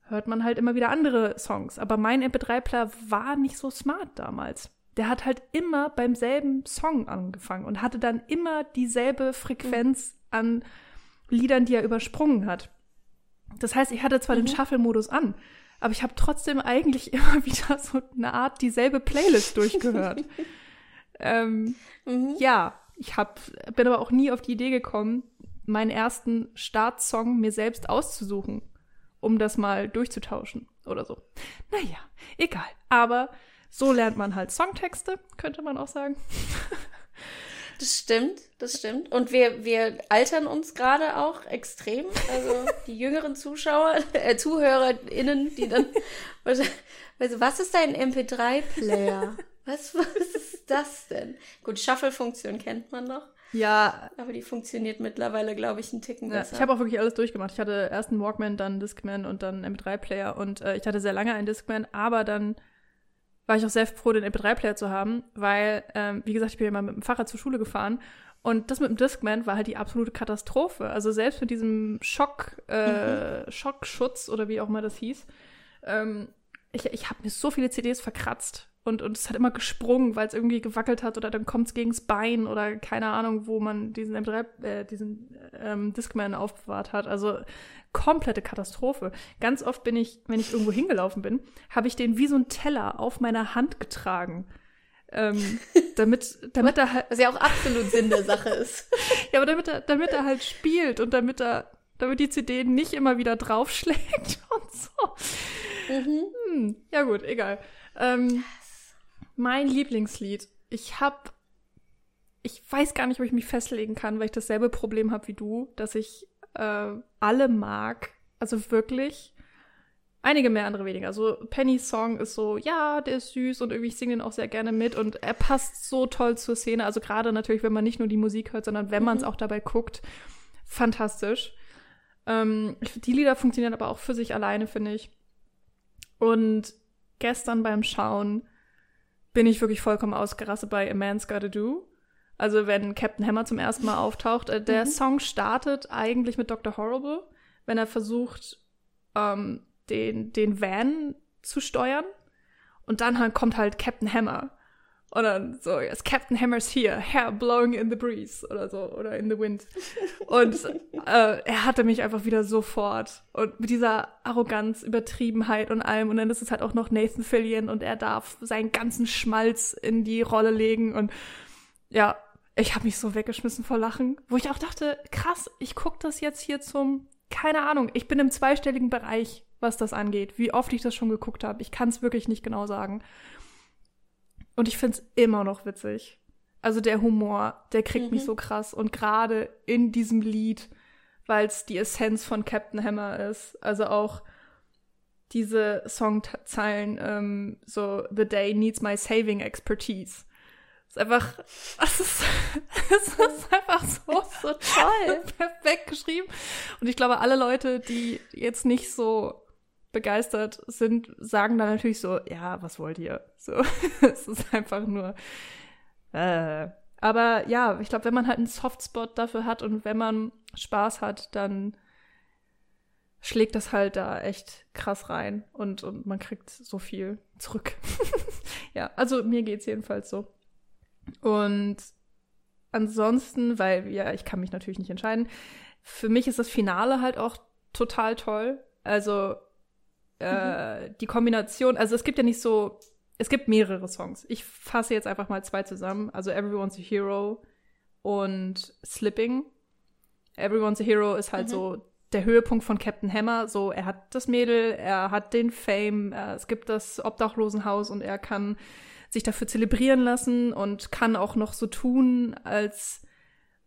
hört man halt immer wieder andere Songs. Aber mein MP3-Player war nicht so smart damals. Der hat halt immer beim selben Song angefangen und hatte dann immer dieselbe Frequenz mhm. an Liedern, die er übersprungen hat. Das heißt, ich hatte zwar mhm. den Shuffle-Modus an, aber ich habe trotzdem eigentlich immer wieder so eine Art dieselbe Playlist durchgehört. ähm, mhm. Ja, ich hab, bin aber auch nie auf die Idee gekommen, meinen ersten Startsong mir selbst auszusuchen, um das mal durchzutauschen oder so. Naja, egal. Aber so lernt man halt Songtexte, könnte man auch sagen. Das stimmt, das stimmt. Und wir, wir altern uns gerade auch extrem. Also die jüngeren Zuschauer, äh, ZuhörerInnen, die dann. Also, was ist dein MP3-Player? Was, was ist das denn? Gut, Shuffle-Funktion kennt man noch. Ja. Aber die funktioniert mittlerweile, glaube ich, einen Ticken besser. Ja, ich habe auch wirklich alles durchgemacht. Ich hatte erst einen Walkman, dann einen Discman und dann einen MP3-Player. Und äh, ich hatte sehr lange einen Discman, aber dann war ich auch sehr froh, den MP3-Player zu haben, weil, ähm, wie gesagt, ich bin ja mal mit dem Fahrrad zur Schule gefahren und das mit dem Discman war halt die absolute Katastrophe. Also selbst mit diesem Schock, äh, mhm. Schockschutz oder wie auch immer das hieß, ähm, ich, ich habe mir so viele CDs verkratzt und, und es hat immer gesprungen, weil es irgendwie gewackelt hat oder dann kommt es gegens Bein oder keine Ahnung, wo man diesen MP3, äh, diesen ähm, Discman aufbewahrt hat. Also komplette Katastrophe. Ganz oft bin ich, wenn ich irgendwo hingelaufen bin, habe ich den wie so ein Teller auf meiner Hand getragen. Ähm, damit, damit er halt. Was ja auch absolut Sinn der Sache ist. ja, aber damit er, damit er halt spielt und damit er, damit die CD nicht immer wieder draufschlägt und so. Mhm. Hm, ja, gut, egal. Ähm, mein Lieblingslied. Ich hab. Ich weiß gar nicht, ob ich mich festlegen kann, weil ich dasselbe Problem habe wie du, dass ich äh, alle mag. Also wirklich. Einige mehr, andere weniger. Also Pennys Song ist so, ja, der ist süß und irgendwie singe den auch sehr gerne mit und er passt so toll zur Szene. Also gerade natürlich, wenn man nicht nur die Musik hört, sondern wenn mhm. man es auch dabei guckt. Fantastisch. Ähm, die Lieder funktionieren aber auch für sich alleine, finde ich. Und gestern beim Schauen bin ich wirklich vollkommen ausgerastet bei A Man's Gotta Do. Also wenn Captain Hammer zum ersten Mal auftaucht, äh, der mhm. Song startet eigentlich mit Dr. Horrible, wenn er versucht, ähm, den, den Van zu steuern. Und dann halt kommt halt Captain Hammer. Und dann so, yes, Captain Hammer's here, hair blowing in the breeze oder so, oder in the wind. Und äh, er hatte mich einfach wieder sofort. Und mit dieser Arroganz, Übertriebenheit und allem. Und dann ist es halt auch noch Nathan Fillion und er darf seinen ganzen Schmalz in die Rolle legen. Und ja, ich habe mich so weggeschmissen vor Lachen, wo ich auch dachte, krass, ich guck das jetzt hier zum, keine Ahnung, ich bin im zweistelligen Bereich, was das angeht, wie oft ich das schon geguckt habe. Ich kann es wirklich nicht genau sagen. Und ich find's immer noch witzig. Also der Humor, der kriegt mhm. mich so krass. Und gerade in diesem Lied, weil es die Essenz von Captain Hammer ist. Also auch diese Songzeilen ähm, so The day needs my saving expertise. Ist einfach, das ist, das ist einfach so, so toll, perfekt geschrieben. Und ich glaube, alle Leute, die jetzt nicht so begeistert sind, sagen dann natürlich so, ja, was wollt ihr? So, es ist einfach nur. Äh. Aber ja, ich glaube, wenn man halt einen Softspot dafür hat und wenn man Spaß hat, dann schlägt das halt da echt krass rein und, und man kriegt so viel zurück. ja, also mir geht's jedenfalls so. Und ansonsten, weil, ja, ich kann mich natürlich nicht entscheiden, für mich ist das Finale halt auch total toll. Also äh, mhm. die Kombination, also es gibt ja nicht so, es gibt mehrere Songs. Ich fasse jetzt einfach mal zwei zusammen. Also Everyone's a Hero und Slipping. Everyone's a Hero ist halt mhm. so der Höhepunkt von Captain Hammer. So, er hat das Mädel, er hat den Fame, äh, es gibt das Obdachlosenhaus und er kann sich dafür zelebrieren lassen und kann auch noch so tun, als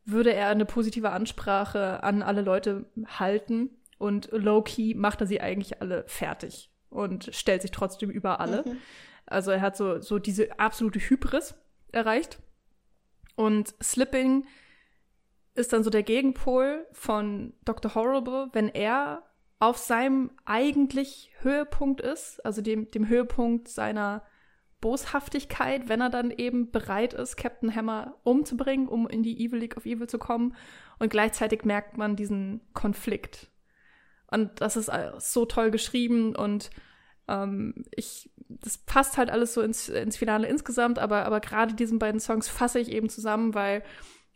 würde er eine positive Ansprache an alle Leute halten. Und low-key macht er sie eigentlich alle fertig und stellt sich trotzdem über alle. Mhm. Also er hat so, so diese absolute Hybris erreicht. Und Slipping ist dann so der Gegenpol von Dr. Horrible, wenn er auf seinem eigentlich Höhepunkt ist, also dem, dem Höhepunkt seiner Boshaftigkeit, wenn er dann eben bereit ist, Captain Hammer umzubringen, um in die Evil League of Evil zu kommen. Und gleichzeitig merkt man diesen Konflikt. Und das ist so toll geschrieben und ähm, ich, das passt halt alles so ins, ins Finale insgesamt, aber, aber gerade diesen beiden Songs fasse ich eben zusammen, weil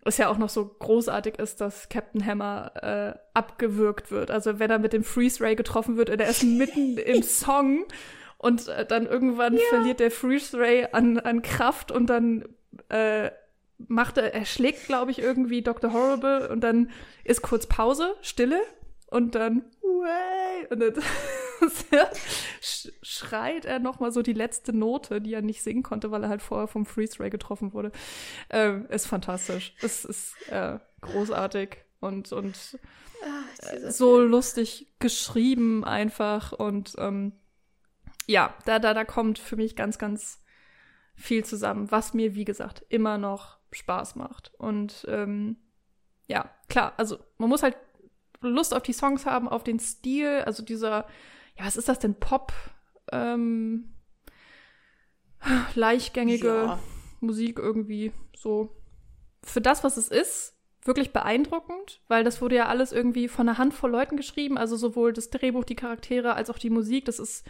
es ja auch noch so großartig ist, dass Captain Hammer äh, abgewürgt wird. Also wenn er mit dem Freeze Ray getroffen wird und er ist mitten im Song und äh, dann irgendwann ja. verliert der Freeze Ray an, an Kraft und dann äh, macht er, er schlägt, glaube ich, irgendwie Dr. Horrible und dann ist kurz Pause, Stille und dann, Way! und dann schreit er noch mal so die letzte Note, die er nicht singen konnte, weil er halt vorher vom Freeze Ray getroffen wurde. Ähm, ist fantastisch. Es ist äh, großartig und, und Ach, äh, so lustig geschrieben einfach und ähm, ja, da, da, da kommt für mich ganz, ganz viel zusammen, was mir, wie gesagt, immer noch Spaß macht. Und ähm, ja, klar, also man muss halt Lust auf die Songs haben, auf den Stil, also dieser, ja, was ist das denn? Pop, ähm, leichtgängige ja. Musik irgendwie so. Für das, was es ist, wirklich beeindruckend, weil das wurde ja alles irgendwie von einer Handvoll Leuten geschrieben, also sowohl das Drehbuch, die Charaktere als auch die Musik. Das ist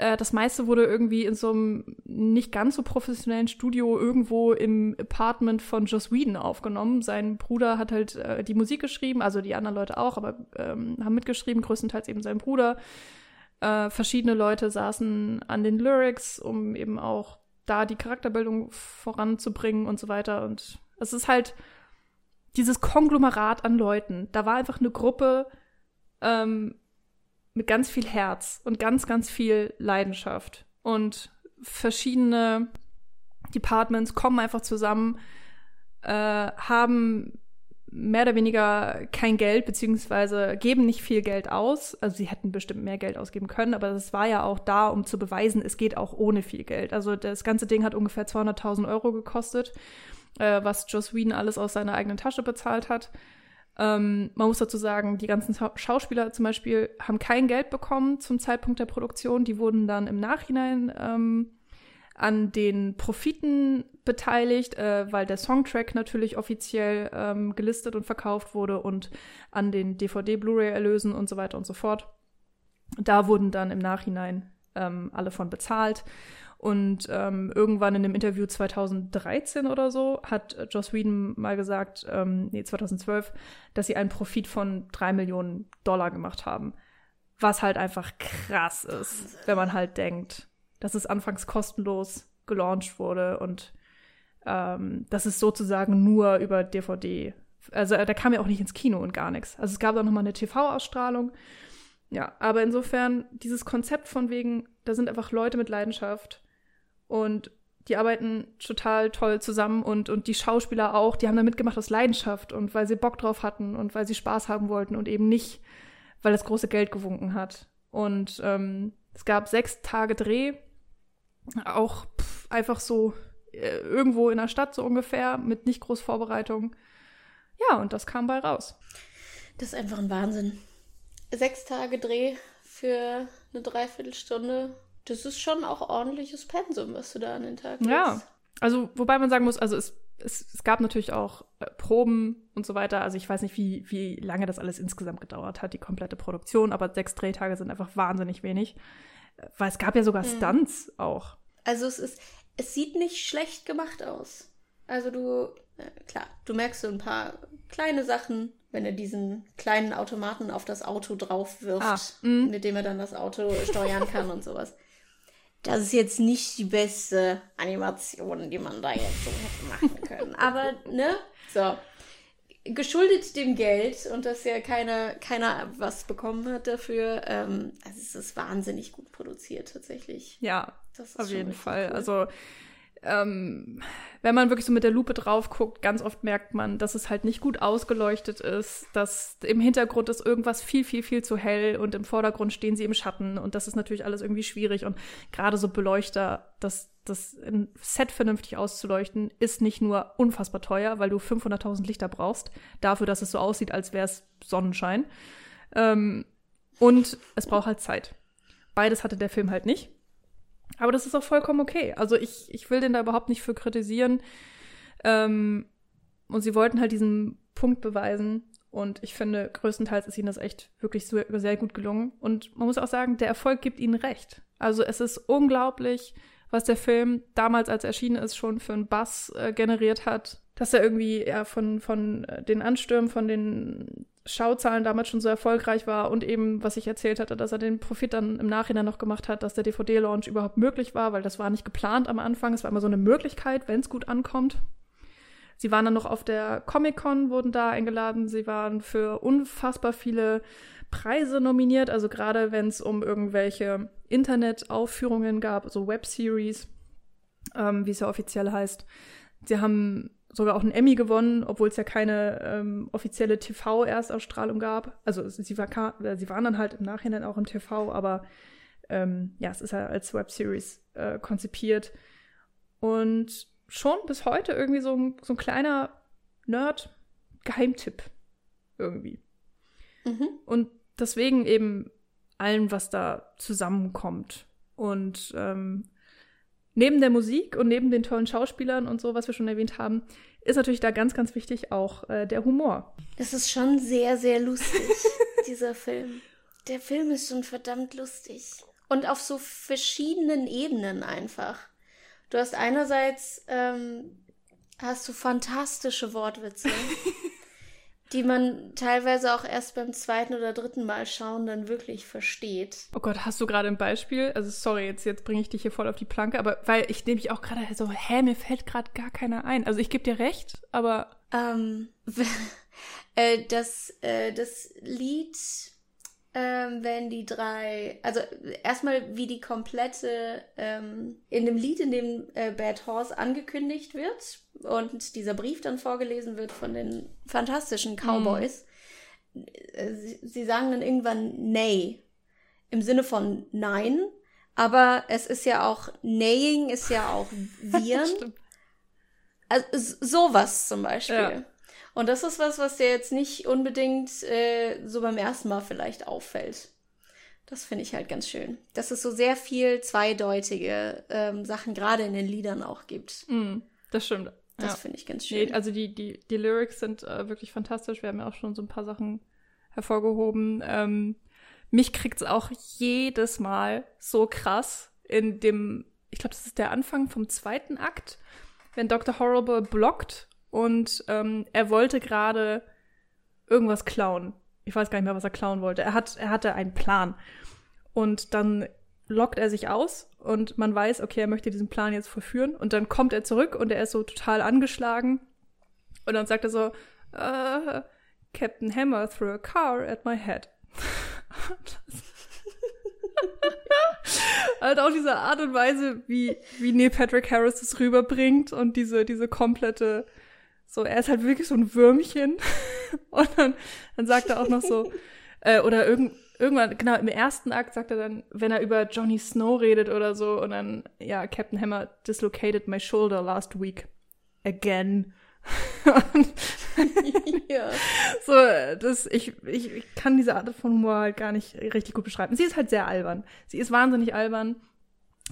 äh, das meiste wurde irgendwie in so einem nicht ganz so professionellen Studio irgendwo im Apartment von Joss Whedon aufgenommen. Sein Bruder hat halt äh, die Musik geschrieben, also die anderen Leute auch, aber ähm, haben mitgeschrieben, größtenteils eben sein Bruder. Äh, verschiedene Leute saßen an den Lyrics, um eben auch da die Charakterbildung voranzubringen und so weiter. Und es ist halt dieses Konglomerat an Leuten. Da war einfach eine Gruppe, ähm, mit ganz viel Herz und ganz, ganz viel Leidenschaft. Und verschiedene Departments kommen einfach zusammen, äh, haben mehr oder weniger kein Geld, beziehungsweise geben nicht viel Geld aus. Also sie hätten bestimmt mehr Geld ausgeben können, aber das war ja auch da, um zu beweisen, es geht auch ohne viel Geld. Also das ganze Ding hat ungefähr 200.000 Euro gekostet, äh, was Joss Whedon alles aus seiner eigenen Tasche bezahlt hat. Ähm, man muss dazu sagen, die ganzen Schauspieler zum Beispiel haben kein Geld bekommen zum Zeitpunkt der Produktion. Die wurden dann im Nachhinein ähm, an den Profiten beteiligt, äh, weil der Songtrack natürlich offiziell ähm, gelistet und verkauft wurde und an den DVD-Blu-ray-Erlösen und so weiter und so fort. Da wurden dann im Nachhinein ähm, alle von bezahlt. Und ähm, irgendwann in einem Interview 2013 oder so hat Joss Whedon mal gesagt, ähm, nee, 2012, dass sie einen Profit von drei Millionen Dollar gemacht haben. Was halt einfach krass ist, wenn man halt denkt, dass es anfangs kostenlos gelauncht wurde und ähm, das ist sozusagen nur über DVD. Also da kam ja auch nicht ins Kino und gar nichts. Also es gab auch noch mal eine TV-Ausstrahlung. Ja, aber insofern dieses Konzept von wegen, da sind einfach Leute mit Leidenschaft und die arbeiten total toll zusammen und, und die Schauspieler auch, die haben da mitgemacht aus Leidenschaft und weil sie Bock drauf hatten und weil sie Spaß haben wollten und eben nicht, weil das große Geld gewunken hat. Und ähm, Es gab sechs Tage Dreh, auch pff, einfach so äh, irgendwo in der Stadt so ungefähr, mit nicht groß Vorbereitung. Ja, und das kam bei raus. Das ist einfach ein Wahnsinn. Sechs Tage Dreh für eine Dreiviertelstunde. Das ist schon auch ordentliches Pensum, was du da an den Tag legst. Ja, also wobei man sagen muss, also es, es, es gab natürlich auch äh, Proben und so weiter. Also ich weiß nicht, wie, wie lange das alles insgesamt gedauert hat, die komplette Produktion, aber sechs Drehtage sind einfach wahnsinnig wenig. Äh, Weil es gab ja sogar Stunts auch. Also es ist, es sieht nicht schlecht gemacht aus. Also du, äh, klar, du merkst so ein paar kleine Sachen, wenn er diesen kleinen Automaten auf das Auto drauf wirft, Ah, mhm. mit dem er dann das Auto steuern kann und sowas. Das ist jetzt nicht die beste Animation, die man da jetzt so hätte machen können. Aber, ne? So. Geschuldet dem Geld und dass ja keiner, keiner was bekommen hat dafür, ähm, also es ist wahnsinnig gut produziert tatsächlich. Ja, auf jeden Fall. cool. Also ähm, wenn man wirklich so mit der Lupe drauf guckt, ganz oft merkt man, dass es halt nicht gut ausgeleuchtet ist, dass im Hintergrund ist irgendwas viel, viel, viel zu hell und im Vordergrund stehen sie im Schatten und das ist natürlich alles irgendwie schwierig und gerade so Beleuchter, das, das Set vernünftig auszuleuchten, ist nicht nur unfassbar teuer, weil du 500.000 Lichter brauchst, dafür, dass es so aussieht, als wäre es Sonnenschein. Ähm, und es braucht halt Zeit. Beides hatte der Film halt nicht. Aber das ist auch vollkommen okay. Also ich, ich will den da überhaupt nicht für kritisieren. Ähm, und sie wollten halt diesen Punkt beweisen. Und ich finde, größtenteils ist ihnen das echt wirklich sehr gut gelungen. Und man muss auch sagen, der Erfolg gibt ihnen recht. Also es ist unglaublich, was der Film damals, als er erschienen ist, schon für einen Bass äh, generiert hat. Dass er irgendwie ja, von, von äh, den Anstürmen, von den Schauzahlen damals schon so erfolgreich war und eben, was ich erzählt hatte, dass er den Profit dann im Nachhinein noch gemacht hat, dass der DVD-Launch überhaupt möglich war, weil das war nicht geplant am Anfang. Es war immer so eine Möglichkeit, wenn es gut ankommt. Sie waren dann noch auf der Comic-Con, wurden da eingeladen. Sie waren für unfassbar viele Preise nominiert, also gerade wenn es um irgendwelche Internetaufführungen gab, so Webseries, ähm, wie es ja offiziell heißt. Sie haben sogar auch einen Emmy gewonnen, obwohl es ja keine ähm, offizielle TV-Erstausstrahlung gab. Also sie, war, äh, sie waren dann halt im Nachhinein auch im TV, aber ähm, ja, es ist ja als Webseries äh, konzipiert. Und schon bis heute irgendwie so ein, so ein kleiner Nerd-Geheimtipp irgendwie. Mhm. Und deswegen eben allem, was da zusammenkommt. Und ähm, neben der Musik und neben den tollen Schauspielern und so, was wir schon erwähnt haben, ist natürlich da ganz, ganz wichtig auch äh, der Humor. Das ist schon sehr, sehr lustig, dieser Film. Der Film ist schon verdammt lustig. Und auf so verschiedenen Ebenen einfach. Du hast einerseits, ähm, hast du fantastische Wortwitze, die man teilweise auch erst beim zweiten oder dritten Mal schauen dann wirklich versteht. Oh Gott, hast du gerade ein Beispiel? Also sorry, jetzt, jetzt bringe ich dich hier voll auf die Planke, aber weil ich nehme mich auch gerade so, hä, mir fällt gerade gar keiner ein. Also ich gebe dir recht, aber Ähm, äh, das, äh, das Lied, ähm, wenn die drei, also erstmal wie die komplette, ähm, in dem Lied, in dem äh, Bad Horse angekündigt wird und dieser Brief dann vorgelesen wird von den fantastischen Cowboys, äh, sie, sie sagen dann irgendwann Nay, im Sinne von Nein, aber es ist ja auch Neighing, ist ja auch Viren. Also sowas zum Beispiel. Ja. Und das ist was, was dir jetzt nicht unbedingt äh, so beim ersten Mal vielleicht auffällt. Das finde ich halt ganz schön. Dass es so sehr viel zweideutige ähm, Sachen gerade in den Liedern auch gibt. Mm, das stimmt. Das ja. finde ich ganz schön. Nee, also die, die, die Lyrics sind äh, wirklich fantastisch. Wir haben ja auch schon so ein paar Sachen hervorgehoben. Ähm, mich kriegt's auch jedes Mal so krass in dem, ich glaube, das ist der Anfang vom zweiten Akt, wenn Dr. Horrible blockt und ähm, er wollte gerade irgendwas klauen. Ich weiß gar nicht mehr, was er klauen wollte. Er, hat, er hatte einen Plan. Und dann lockt er sich aus und man weiß, okay, er möchte diesen Plan jetzt vollführen. Und dann kommt er zurück und er ist so total angeschlagen. Und dann sagt er so, äh, Captain Hammer threw a car at my head. halt auch diese Art und Weise, wie, wie Neil Patrick Harris das rüberbringt und diese, diese komplette, so, er ist halt wirklich so ein Würmchen. Und dann, dann sagt er auch noch so, äh, oder irgend, irgendwann, genau, im ersten Akt sagt er dann, wenn er über Johnny Snow redet oder so, und dann, ja, Captain Hammer dislocated my shoulder last week. Again. ja. So, das, ich, ich, ich kann diese Art von Humor halt gar nicht richtig gut beschreiben. Sie ist halt sehr albern. Sie ist wahnsinnig albern.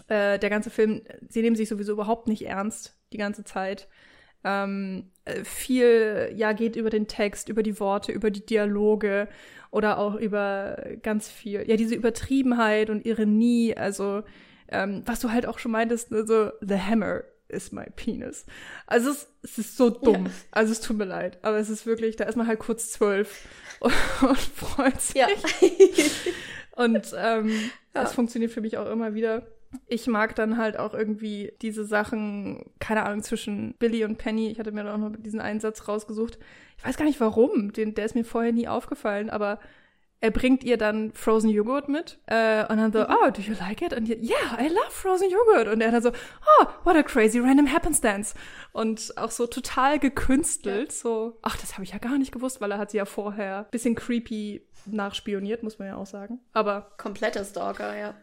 Äh, der ganze Film, sie nehmen sich sowieso überhaupt nicht ernst die ganze Zeit. Ähm, äh, viel, ja, geht über den Text, über die Worte, über die Dialoge oder auch über ganz viel, ja, diese Übertriebenheit und Ironie, also, ähm, was du halt auch schon meintest, ne, so, The Hammer is my penis. Also es, es ist so dumm. Ja. Also es tut mir leid. Aber es ist wirklich, da ist man halt kurz zwölf und, und freut sich. Ja. und ähm, ja. das funktioniert für mich auch immer wieder. Ich mag dann halt auch irgendwie diese Sachen, keine Ahnung, zwischen Billy und Penny. Ich hatte mir da auch noch diesen Einsatz rausgesucht. Ich weiß gar nicht warum, den, der ist mir vorher nie aufgefallen, aber er bringt ihr dann Frozen Joghurt mit äh, und dann so, mhm. oh, do you like it? Und die, yeah, I love Frozen Joghurt. Und er dann so, oh, what a crazy random happenstance. Und auch so total gekünstelt, ja. so, ach, das habe ich ja gar nicht gewusst, weil er hat sie ja vorher bisschen creepy nachspioniert, muss man ja auch sagen. Aber kompletter Stalker, ja.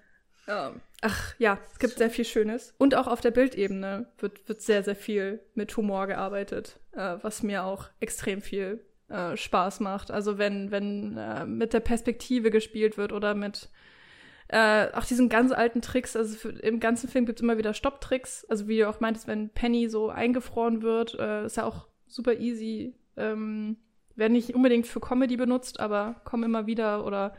Ja. Ach ja, es gibt sehr viel Schönes. Und auch auf der Bildebene wird, wird sehr, sehr viel mit Humor gearbeitet, äh, was mir auch extrem viel äh, Spaß macht. Also wenn, wenn äh, mit der Perspektive gespielt wird oder mit äh, auch diesen ganz alten Tricks, also für, im ganzen Film gibt es immer wieder Stopptricks. Also wie du auch meintest, wenn Penny so eingefroren wird, äh, ist ja auch super easy. Ähm, werden nicht unbedingt für Comedy benutzt, aber kommen immer wieder oder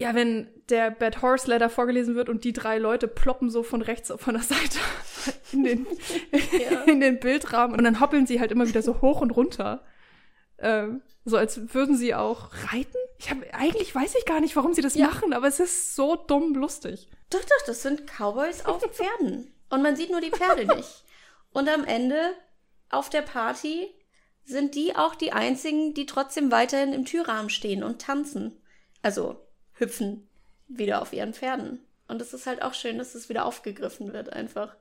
ja, wenn der Bad Horse Letter vorgelesen wird und die drei Leute ploppen so von rechts von der Seite in den, ja. in den Bildrahmen und dann hoppeln sie halt immer wieder so hoch und runter. Ähm, so als würden sie auch reiten. Ich habe eigentlich weiß ich gar nicht, warum sie das ja. machen, aber es ist so dumm lustig. Doch, doch, das sind Cowboys auf Pferden. Und man sieht nur die Pferde nicht. Und am Ende auf der Party sind die auch die einzigen, die trotzdem weiterhin im Türrahmen stehen und tanzen. Also hüpfen wieder auf ihren Pferden. Und es ist halt auch schön, dass es wieder aufgegriffen wird einfach.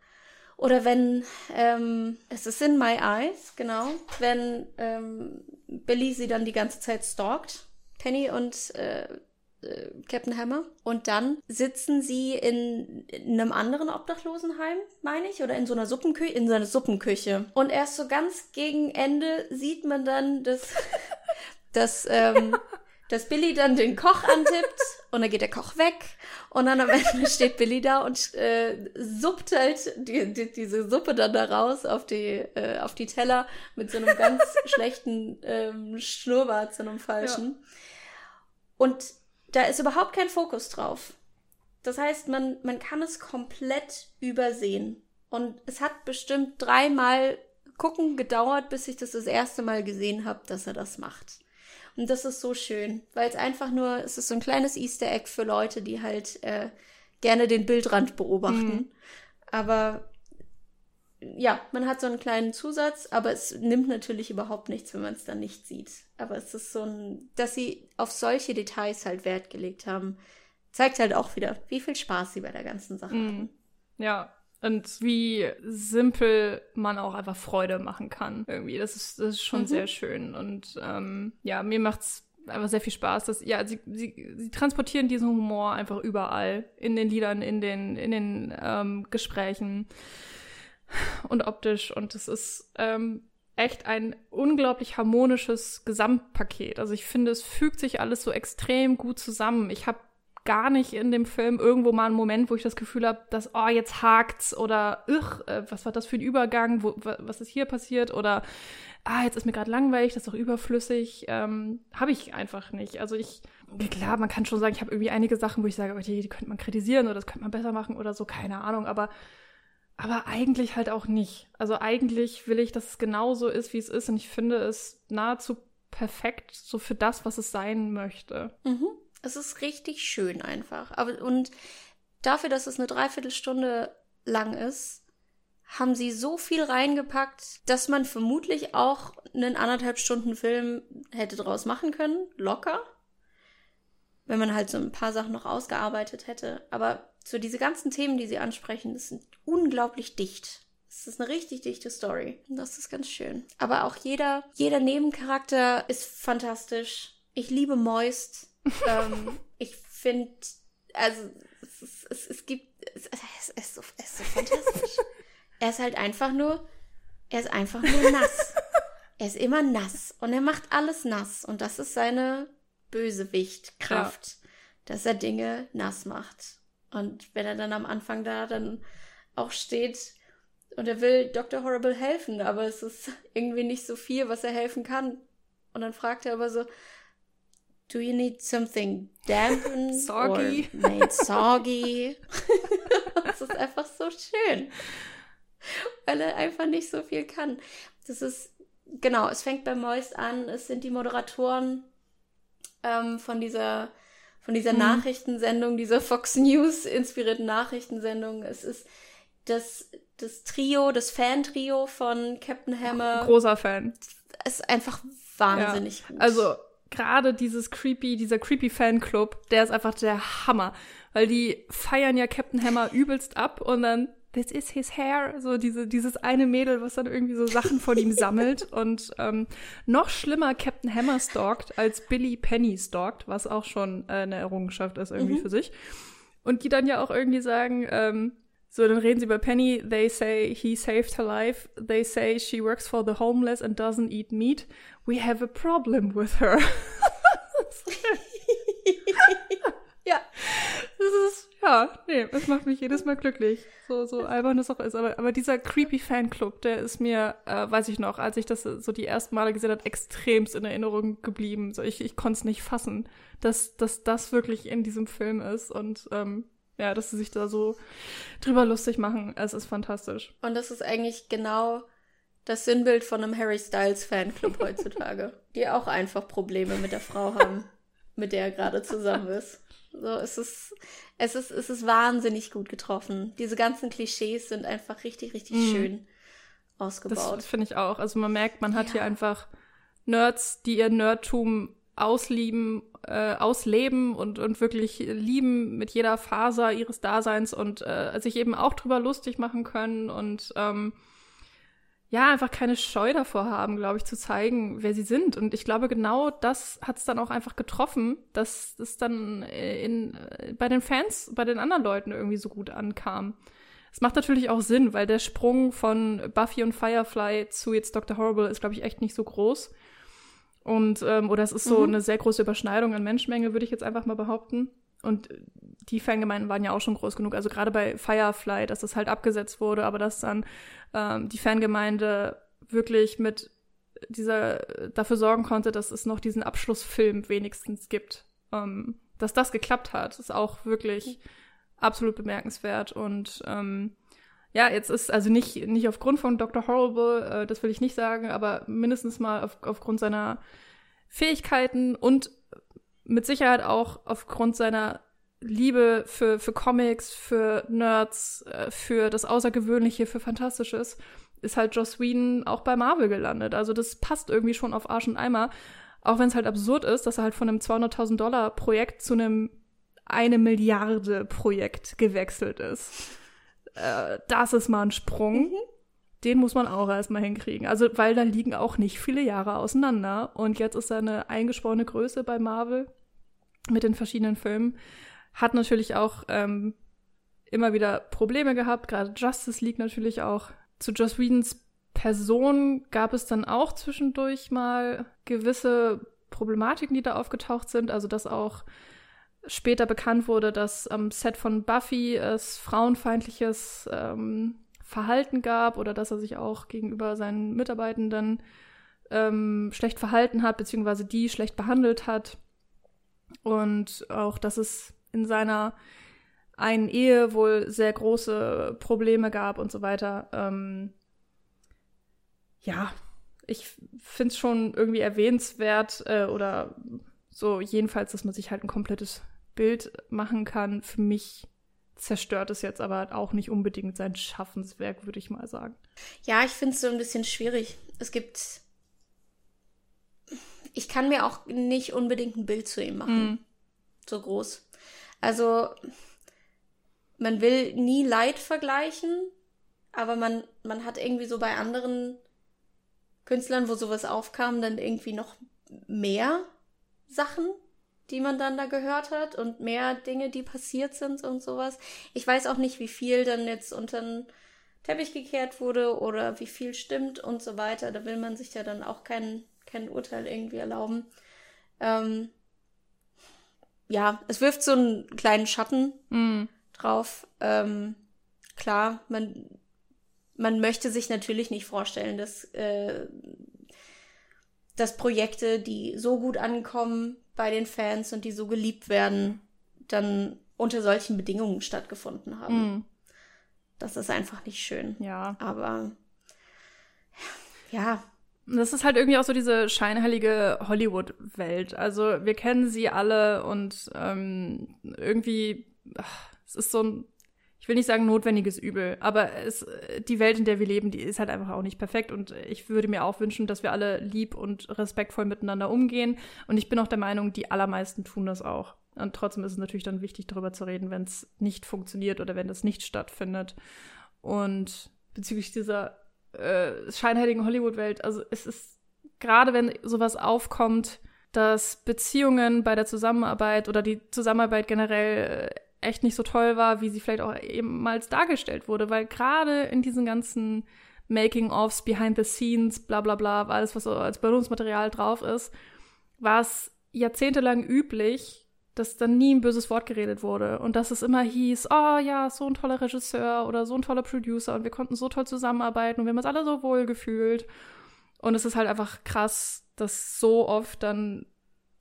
Oder wenn, ähm, es ist in My Eyes, genau, wenn ähm, Billy sie dann die ganze Zeit stalkt, Penny und äh, äh, Captain Hammer. Und dann sitzen sie in, in einem anderen Obdachlosenheim, meine ich, oder in so einer Suppenküche, in so einer Suppenküche. Und erst so ganz gegen Ende sieht man dann, dass, dass ähm, dass Billy dann den Koch antippt und dann geht der Koch weg und dann am Ende steht Billy da und äh, suppt halt die, die, diese Suppe dann da raus auf die, äh, auf die Teller mit so einem ganz schlechten ähm, Schnurrbart, so einem falschen. Ja. Und da ist überhaupt kein Fokus drauf. Das heißt, man, man kann es komplett übersehen. Und es hat bestimmt dreimal gucken gedauert, bis ich das das erste Mal gesehen habe, dass er das macht. Und das ist so schön, weil es einfach nur, es ist so ein kleines Easter Egg für Leute, die halt äh, gerne den Bildrand beobachten. Mhm. Aber ja, man hat so einen kleinen Zusatz, aber es nimmt natürlich überhaupt nichts, wenn man es dann nicht sieht. Aber es ist so ein, dass sie auf solche Details halt Wert gelegt haben, zeigt halt auch wieder, wie viel Spaß sie bei der ganzen Sache mhm. haben. Ja, und wie simpel man auch einfach Freude machen kann. Irgendwie, das ist, das ist schon mhm. sehr schön. Und ähm, ja, mir macht's einfach sehr viel Spaß. Dass, ja, sie, sie, sie transportieren diesen Humor einfach überall. In den Liedern, in den, in den ähm, Gesprächen und optisch. Und es ist ähm, echt ein unglaublich harmonisches Gesamtpaket. Also ich finde, es fügt sich alles so extrem gut zusammen. Ich habe gar nicht in dem Film irgendwo mal einen Moment, wo ich das Gefühl habe, dass, oh, jetzt hakt's oder, ugh, äh, was war das für ein Übergang, wo, was ist hier passiert oder, ah, jetzt ist mir gerade langweilig, das ist doch überflüssig. Ähm, habe ich einfach nicht. Also ich, klar, man kann schon sagen, ich habe irgendwie einige Sachen, wo ich sage, oh, die, die könnte man kritisieren oder das könnte man besser machen oder so, keine Ahnung, aber aber eigentlich halt auch nicht. Also eigentlich will ich, dass es genauso ist, wie es ist und ich finde es nahezu perfekt so für das, was es sein möchte. Mhm. Es ist richtig schön einfach. Aber, und dafür, dass es eine Dreiviertelstunde lang ist, haben sie so viel reingepackt, dass man vermutlich auch einen anderthalb Stunden Film hätte draus machen können. Locker. Wenn man halt so ein paar Sachen noch ausgearbeitet hätte. Aber so diese ganzen Themen, die sie ansprechen, das sind unglaublich dicht. Es ist eine richtig dichte Story. Das ist ganz schön. Aber auch jeder, jeder Nebencharakter ist fantastisch Ich liebe Moist. Ähm, ich finde, also es, es, es gibt, es, es, ist so, es ist so fantastisch. er ist halt einfach nur, er ist einfach nur nass. er ist immer nass und er macht alles nass und das ist seine Bösewichtkraft, ja. dass er Dinge nass macht. Und wenn er dann am Anfang da dann auch steht und er will Dr. Horrible helfen, aber es ist irgendwie nicht so viel, was er helfen kann. Und dann fragt er aber so, do you need something dampened soggy. or made soggy? das ist einfach so schön. Weil er einfach nicht so viel kann. Das ist, genau, es fängt bei Moist an, es sind die Moderatoren ähm, von dieser von dieser mhm. Nachrichtensendung, dieser Fox News inspirierten Nachrichtensendung. Es ist das, das Trio, das Fan-Trio von Captain Hammer. Großer Fan. Es ist einfach wahnsinnig ja. gut. Also gerade dieses creepy, dieser creepy Fanclub, der ist einfach der Hammer, weil die feiern ja Captain Hammer übelst ab und dann this is his hair, so diese, dieses eine Mädel, was dann irgendwie so Sachen von ihm sammelt und ähm, noch schlimmer Captain Hammer stalkt, als Billy Penny stalkt, was auch schon äh, eine Errungenschaft ist irgendwie mhm. für sich. Und die dann ja auch irgendwie sagen, ähm, so, dann reden sie über Penny. They say he saved her life. They say she works for the homeless and doesn't eat meat. We have a problem with her. ja. Das ist, ja, nee, es macht mich jedes Mal glücklich. So, so albern das auch ist. Aber, aber dieser creepy Fanclub, der ist mir, äh, weiß ich noch, als ich das so die ersten Male gesehen habe, extremst in Erinnerung geblieben. So, ich, ich konnte es nicht fassen, dass, dass das wirklich in diesem Film ist. Und ähm, ja, dass sie sich da so drüber lustig machen. Es ist fantastisch. Und das ist eigentlich genau das Sinnbild von einem Harry Styles Fanclub heutzutage, die auch einfach Probleme mit der Frau haben, mit der er gerade zusammen ist. So, es ist, es ist, es ist wahnsinnig gut getroffen. Diese ganzen Klischees sind einfach richtig, richtig mm. schön ausgebaut. Das finde ich auch. Also man merkt, man hat ja. hier einfach Nerds, die ihr Nerdtum auslieben, äh, ausleben und, und wirklich lieben mit jeder Faser ihres Daseins und äh, sich eben auch drüber lustig machen können und ähm, ja, einfach keine Scheu davor haben, glaube ich, zu zeigen, wer sie sind. Und ich glaube, genau das hat es dann auch einfach getroffen, dass es dann in, bei den Fans, bei den anderen Leuten irgendwie so gut ankam. Es macht natürlich auch Sinn, weil der Sprung von Buffy und Firefly zu jetzt Dr. Horrible ist, glaube ich, echt nicht so groß. Und, ähm, oder es ist so mhm. eine sehr große Überschneidung an Menschenmenge, würde ich jetzt einfach mal behaupten. Und die Fangemeinden waren ja auch schon groß genug. Also gerade bei Firefly, dass das halt abgesetzt wurde, aber dass dann ähm, die Fangemeinde wirklich mit dieser dafür sorgen konnte, dass es noch diesen Abschlussfilm wenigstens gibt. Ähm, dass das geklappt hat, ist auch wirklich absolut bemerkenswert. Und ähm, ja, jetzt ist also nicht, nicht aufgrund von Dr. Horrible, äh, das will ich nicht sagen, aber mindestens mal auf, aufgrund seiner Fähigkeiten und mit Sicherheit auch aufgrund seiner Liebe für, für Comics, für Nerds, äh, für das Außergewöhnliche, für Fantastisches, ist halt Joss Whedon auch bei Marvel gelandet. Also das passt irgendwie schon auf Arsch und Eimer. Auch wenn es halt absurd ist, dass er halt von einem 200.000 Dollar Projekt zu einem eine Milliarde Projekt gewechselt ist äh, das ist mal ein Sprung. Mhm. Den muss man auch erstmal hinkriegen. Also, weil da liegen auch nicht viele Jahre auseinander. Und jetzt ist da eine eingesporene Größe bei Marvel mit den verschiedenen Filmen. Hat natürlich auch ähm, immer wieder Probleme gehabt. Gerade Justice League natürlich auch. Zu Joss Whedons Person gab es dann auch zwischendurch mal gewisse Problematiken, die da aufgetaucht sind. Also, dass auch später bekannt wurde, dass am Set von Buffy es frauenfeindliches ähm, Verhalten gab oder dass er sich auch gegenüber seinen Mitarbeitenden ähm, schlecht verhalten hat, beziehungsweise die schlecht behandelt hat. Und auch, dass es in seiner einen Ehe wohl sehr große Probleme gab und so weiter. Ähm, ja, ich finde es schon irgendwie erwähnenswert äh, oder so jedenfalls, dass man sich halt ein komplettes Bild machen kann. Für mich zerstört es jetzt aber auch nicht unbedingt sein Schaffenswerk, würde ich mal sagen. Ja, ich finde es so ein bisschen schwierig. Es gibt. Ich kann mir auch nicht unbedingt ein Bild zu ihm machen. Mm. So groß. Also, man will nie Leid vergleichen, aber man, man hat irgendwie so bei anderen Künstlern, wo sowas aufkam, dann irgendwie noch mehr Sachen, die man dann da gehört hat und mehr Dinge, die passiert sind und sowas. Ich weiß auch nicht, wie viel dann jetzt unter den Teppich gekehrt wurde oder wie viel stimmt und so weiter. Da will man sich ja dann auch kein, kein Urteil irgendwie erlauben. Ähm, ja, es wirft so einen kleinen Schatten Mm. drauf. Ähm, klar, man, man möchte sich natürlich nicht vorstellen, dass, äh, dass Projekte, die so gut ankommen bei den Fans und die so geliebt werden, dann unter solchen Bedingungen stattgefunden haben. Mm. Das ist einfach nicht schön. Ja. Aber ja, Das ist halt irgendwie auch so diese scheinheilige Hollywood-Welt. Also wir kennen sie alle und ähm, irgendwie, ach, es ist so ein, ich will nicht sagen notwendiges Übel, aber es, die Welt, in der wir leben, die ist halt einfach auch nicht perfekt und ich würde mir auch wünschen, dass wir alle lieb und respektvoll miteinander umgehen und ich bin auch der Meinung, die allermeisten tun das auch. Und trotzdem ist es natürlich dann wichtig, darüber zu reden, wenn es nicht funktioniert oder wenn das nicht stattfindet. Und bezüglich dieser äh, scheinheiligen Hollywood-Welt. Also es ist gerade, wenn sowas aufkommt, dass Beziehungen bei der Zusammenarbeit oder die Zusammenarbeit generell äh, echt nicht so toll war, wie sie vielleicht auch ehemals dargestellt wurde, weil gerade in diesen ganzen Making-ofs, Behind the Scenes, bla bla bla, alles, was so als Bildungsmaterial drauf ist, war es jahrzehntelang üblich, dass dann nie ein böses Wort geredet wurde und dass es immer hieß, oh ja, so ein toller Regisseur oder so ein toller Producer und wir konnten so toll zusammenarbeiten und wir haben uns alle so wohl gefühlt. Und es ist halt einfach krass, dass so oft dann ein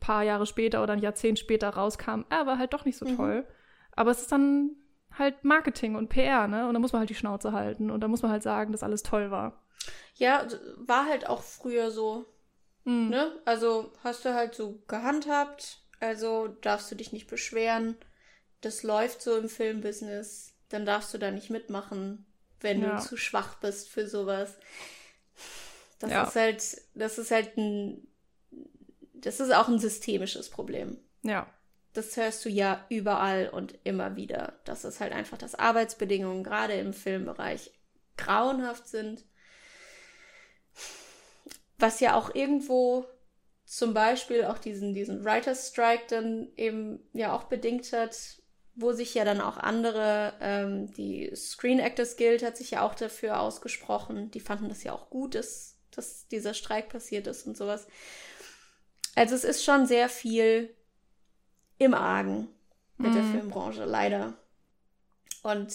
paar Jahre später oder ein Jahrzehnt später rauskam, er war halt doch nicht so Mhm. toll. Aber es ist dann halt Marketing und PR, ne? Und da muss man halt die Schnauze halten und da muss man halt sagen, dass alles toll war. ja, war halt auch früher so. Mhm. Ne? Also hast du halt so gehandhabt, also darfst du dich nicht beschweren. Das läuft so im Filmbusiness. Dann darfst du da nicht mitmachen, wenn Ja. du zu schwach bist für sowas. Das Ja. ist halt, das ist halt ein, das ist auch ein systemisches Problem. Ja. Das hörst du ja überall und immer wieder. Das ist halt einfach, dass Arbeitsbedingungen gerade im Filmbereich grauenhaft sind. Was ja auch irgendwo zum Beispiel auch diesen, diesen Writers Strike dann eben ja auch bedingt hat, wo sich ja dann auch andere, ähm, die Screen Actors Guild hat sich ja auch dafür ausgesprochen. Die fanden das ja auch gut, dass, dass dieser Streik passiert ist und sowas. Also es ist schon sehr viel im Argen mit der Mhm. Filmbranche, leider. Und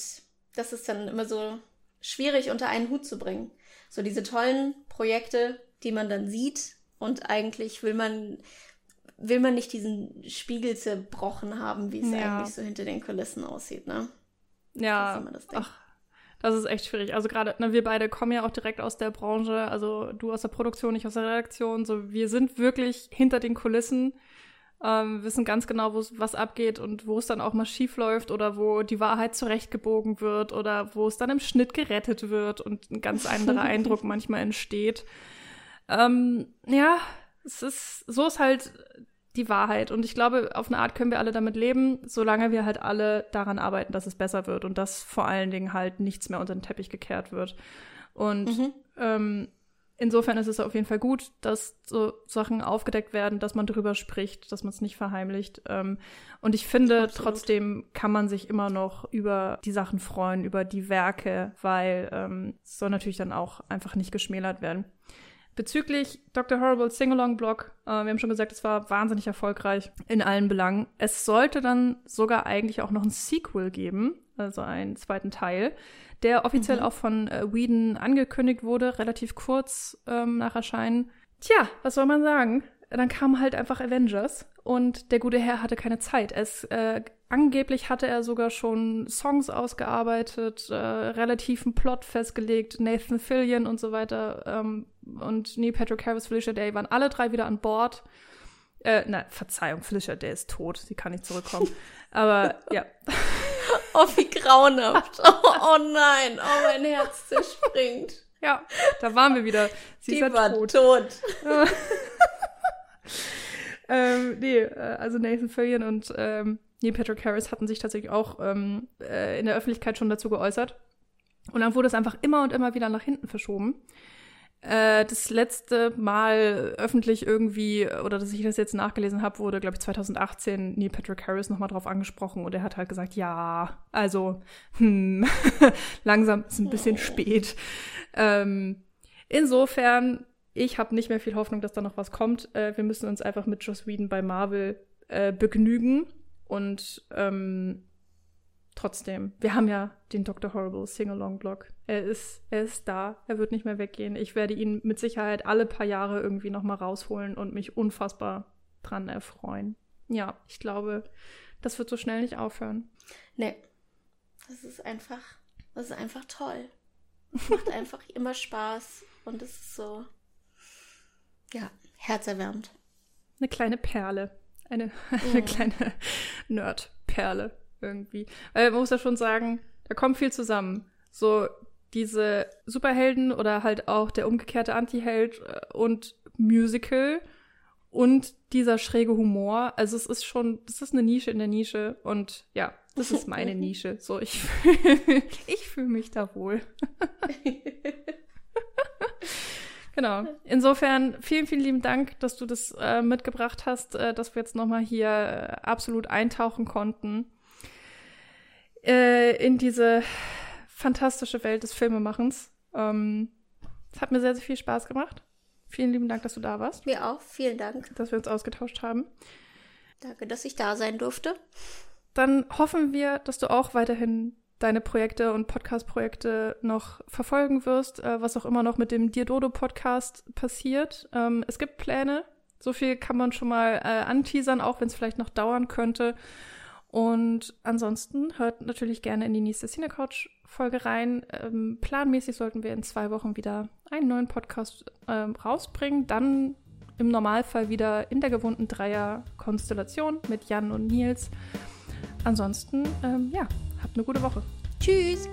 das ist dann immer so schwierig unter einen Hut zu bringen. So diese tollen Projekte, die man dann sieht und eigentlich will man will man nicht diesen Spiegel zerbrochen haben, wie es Ja. eigentlich so hinter den Kulissen aussieht, ne? Das Ja, das Ding. ach, das ist echt schwierig. Also gerade, ne, wir beide kommen ja auch direkt aus der Branche, also du aus der Produktion, ich aus der Redaktion. So, wir sind wirklich hinter den Kulissen, ähm, wissen ganz genau, was abgeht und wo es dann auch mal schief läuft oder wo die Wahrheit zurechtgebogen wird oder wo es dann im Schnitt gerettet wird und ein ganz anderer Eindruck manchmal entsteht. Ähm, ja, es ist, so ist halt die Wahrheit. Und ich glaube, auf eine Art können wir alle damit leben, solange wir halt alle daran arbeiten, dass es besser wird und dass vor allen Dingen halt nichts mehr unter den Teppich gekehrt wird. Und Mhm. ähm, insofern ist es auf jeden Fall gut, dass so Sachen aufgedeckt werden, dass man drüber spricht, dass man es nicht verheimlicht. Ähm, und ich finde, Absolut. trotzdem kann man sich immer noch über die Sachen freuen, über die Werke, weil ähm, es soll natürlich dann auch einfach nicht geschmälert werden. Bezüglich Dr. Horrible Singalong-Blog, äh, wir haben schon gesagt, es war wahnsinnig erfolgreich in allen Belangen. Es sollte dann sogar eigentlich auch noch ein Sequel geben, also einen zweiten Teil, der offiziell Mhm. auch von äh, Whedon angekündigt wurde, relativ kurz ähm, nach Erscheinen. Tja, was soll man sagen? Dann kam halt einfach Avengers und der gute Herr hatte keine Zeit. Es äh, angeblich hatte er sogar schon Songs ausgearbeitet, äh, relativen Plot festgelegt, Nathan Fillion und so weiter ähm, und Neil Patrick Harris, Felicia Day waren alle drei wieder an Bord. Äh, na, Verzeihung, Felicia Day ist tot, sie kann nicht zurückkommen. Aber ja, Oh, wie grauenhaft. Oh, oh nein, oh, mein Herz zerspringt. ja, da waren wir wieder. Sie Die ist ja war tot. tot. ähm, nee, äh, also Nathan Fillion und ähm, Neil Patrick Harris hatten sich tatsächlich auch ähm, äh, in der Öffentlichkeit schon dazu geäußert. Und dann wurde es einfach immer und immer wieder nach hinten verschoben. Äh, das letzte Mal öffentlich irgendwie, oder dass ich das jetzt nachgelesen habe, wurde, glaube ich, 2018 Neil Patrick Harris nochmal drauf angesprochen und er hat halt gesagt, ja, also, hm, langsam ist ein bisschen spät. Ähm, insofern, ich habe nicht mehr viel Hoffnung, dass da noch was kommt. Äh, wir müssen uns einfach mit Joss Whedon bei Marvel äh, begnügen und ähm, trotzdem, wir haben ja den Dr. Horrible Sing-Along-Blog. Er ist, er ist da, er wird nicht mehr weggehen. Ich werde ihn mit Sicherheit alle paar Jahre irgendwie nochmal rausholen und mich unfassbar dran erfreuen. Ja, ich glaube, das wird so schnell nicht aufhören. Nee. Das ist einfach, das ist einfach toll. Es macht einfach immer Spaß und es ist so, ja, herzerwärmend. Eine kleine Perle. Eine, eine mm. kleine Nerd-Perle irgendwie. Weil man muss ja schon sagen, da kommt viel zusammen. So diese Superhelden oder halt auch der umgekehrte Anti-Held äh, und Musical und dieser schräge Humor. Also es ist schon, das ist eine Nische in der Nische und ja, das ist meine Nische. So, ich, ich fühle mich da wohl. Genau. Insofern vielen, vielen lieben Dank, dass du das äh, mitgebracht hast, äh, dass wir jetzt nochmal hier äh, absolut eintauchen konnten äh, in diese fantastische Welt des Filmemachens. Ähm, es hat mir sehr, sehr viel Spaß gemacht. Vielen lieben Dank, dass du da warst. Mir auch. Vielen Dank. Dass wir uns ausgetauscht haben. Danke, dass ich da sein durfte. Dann hoffen wir, dass du auch weiterhin deine Projekte und Podcast-Projekte noch verfolgen wirst, äh, was auch immer noch mit dem Diododo-Podcast passiert. Ähm, es gibt Pläne. So viel kann man schon mal äh, anteasern, auch wenn es vielleicht noch dauern könnte. Und ansonsten hört natürlich gerne in die nächste Cinecouch-Folge rein. Ähm, planmäßig sollten wir in zwei Wochen wieder einen neuen Podcast ähm, rausbringen. Dann im Normalfall wieder in der gewohnten Dreier-Konstellation mit Jan und Nils. Ansonsten, ähm, ja, habt eine gute Woche. Tschüss!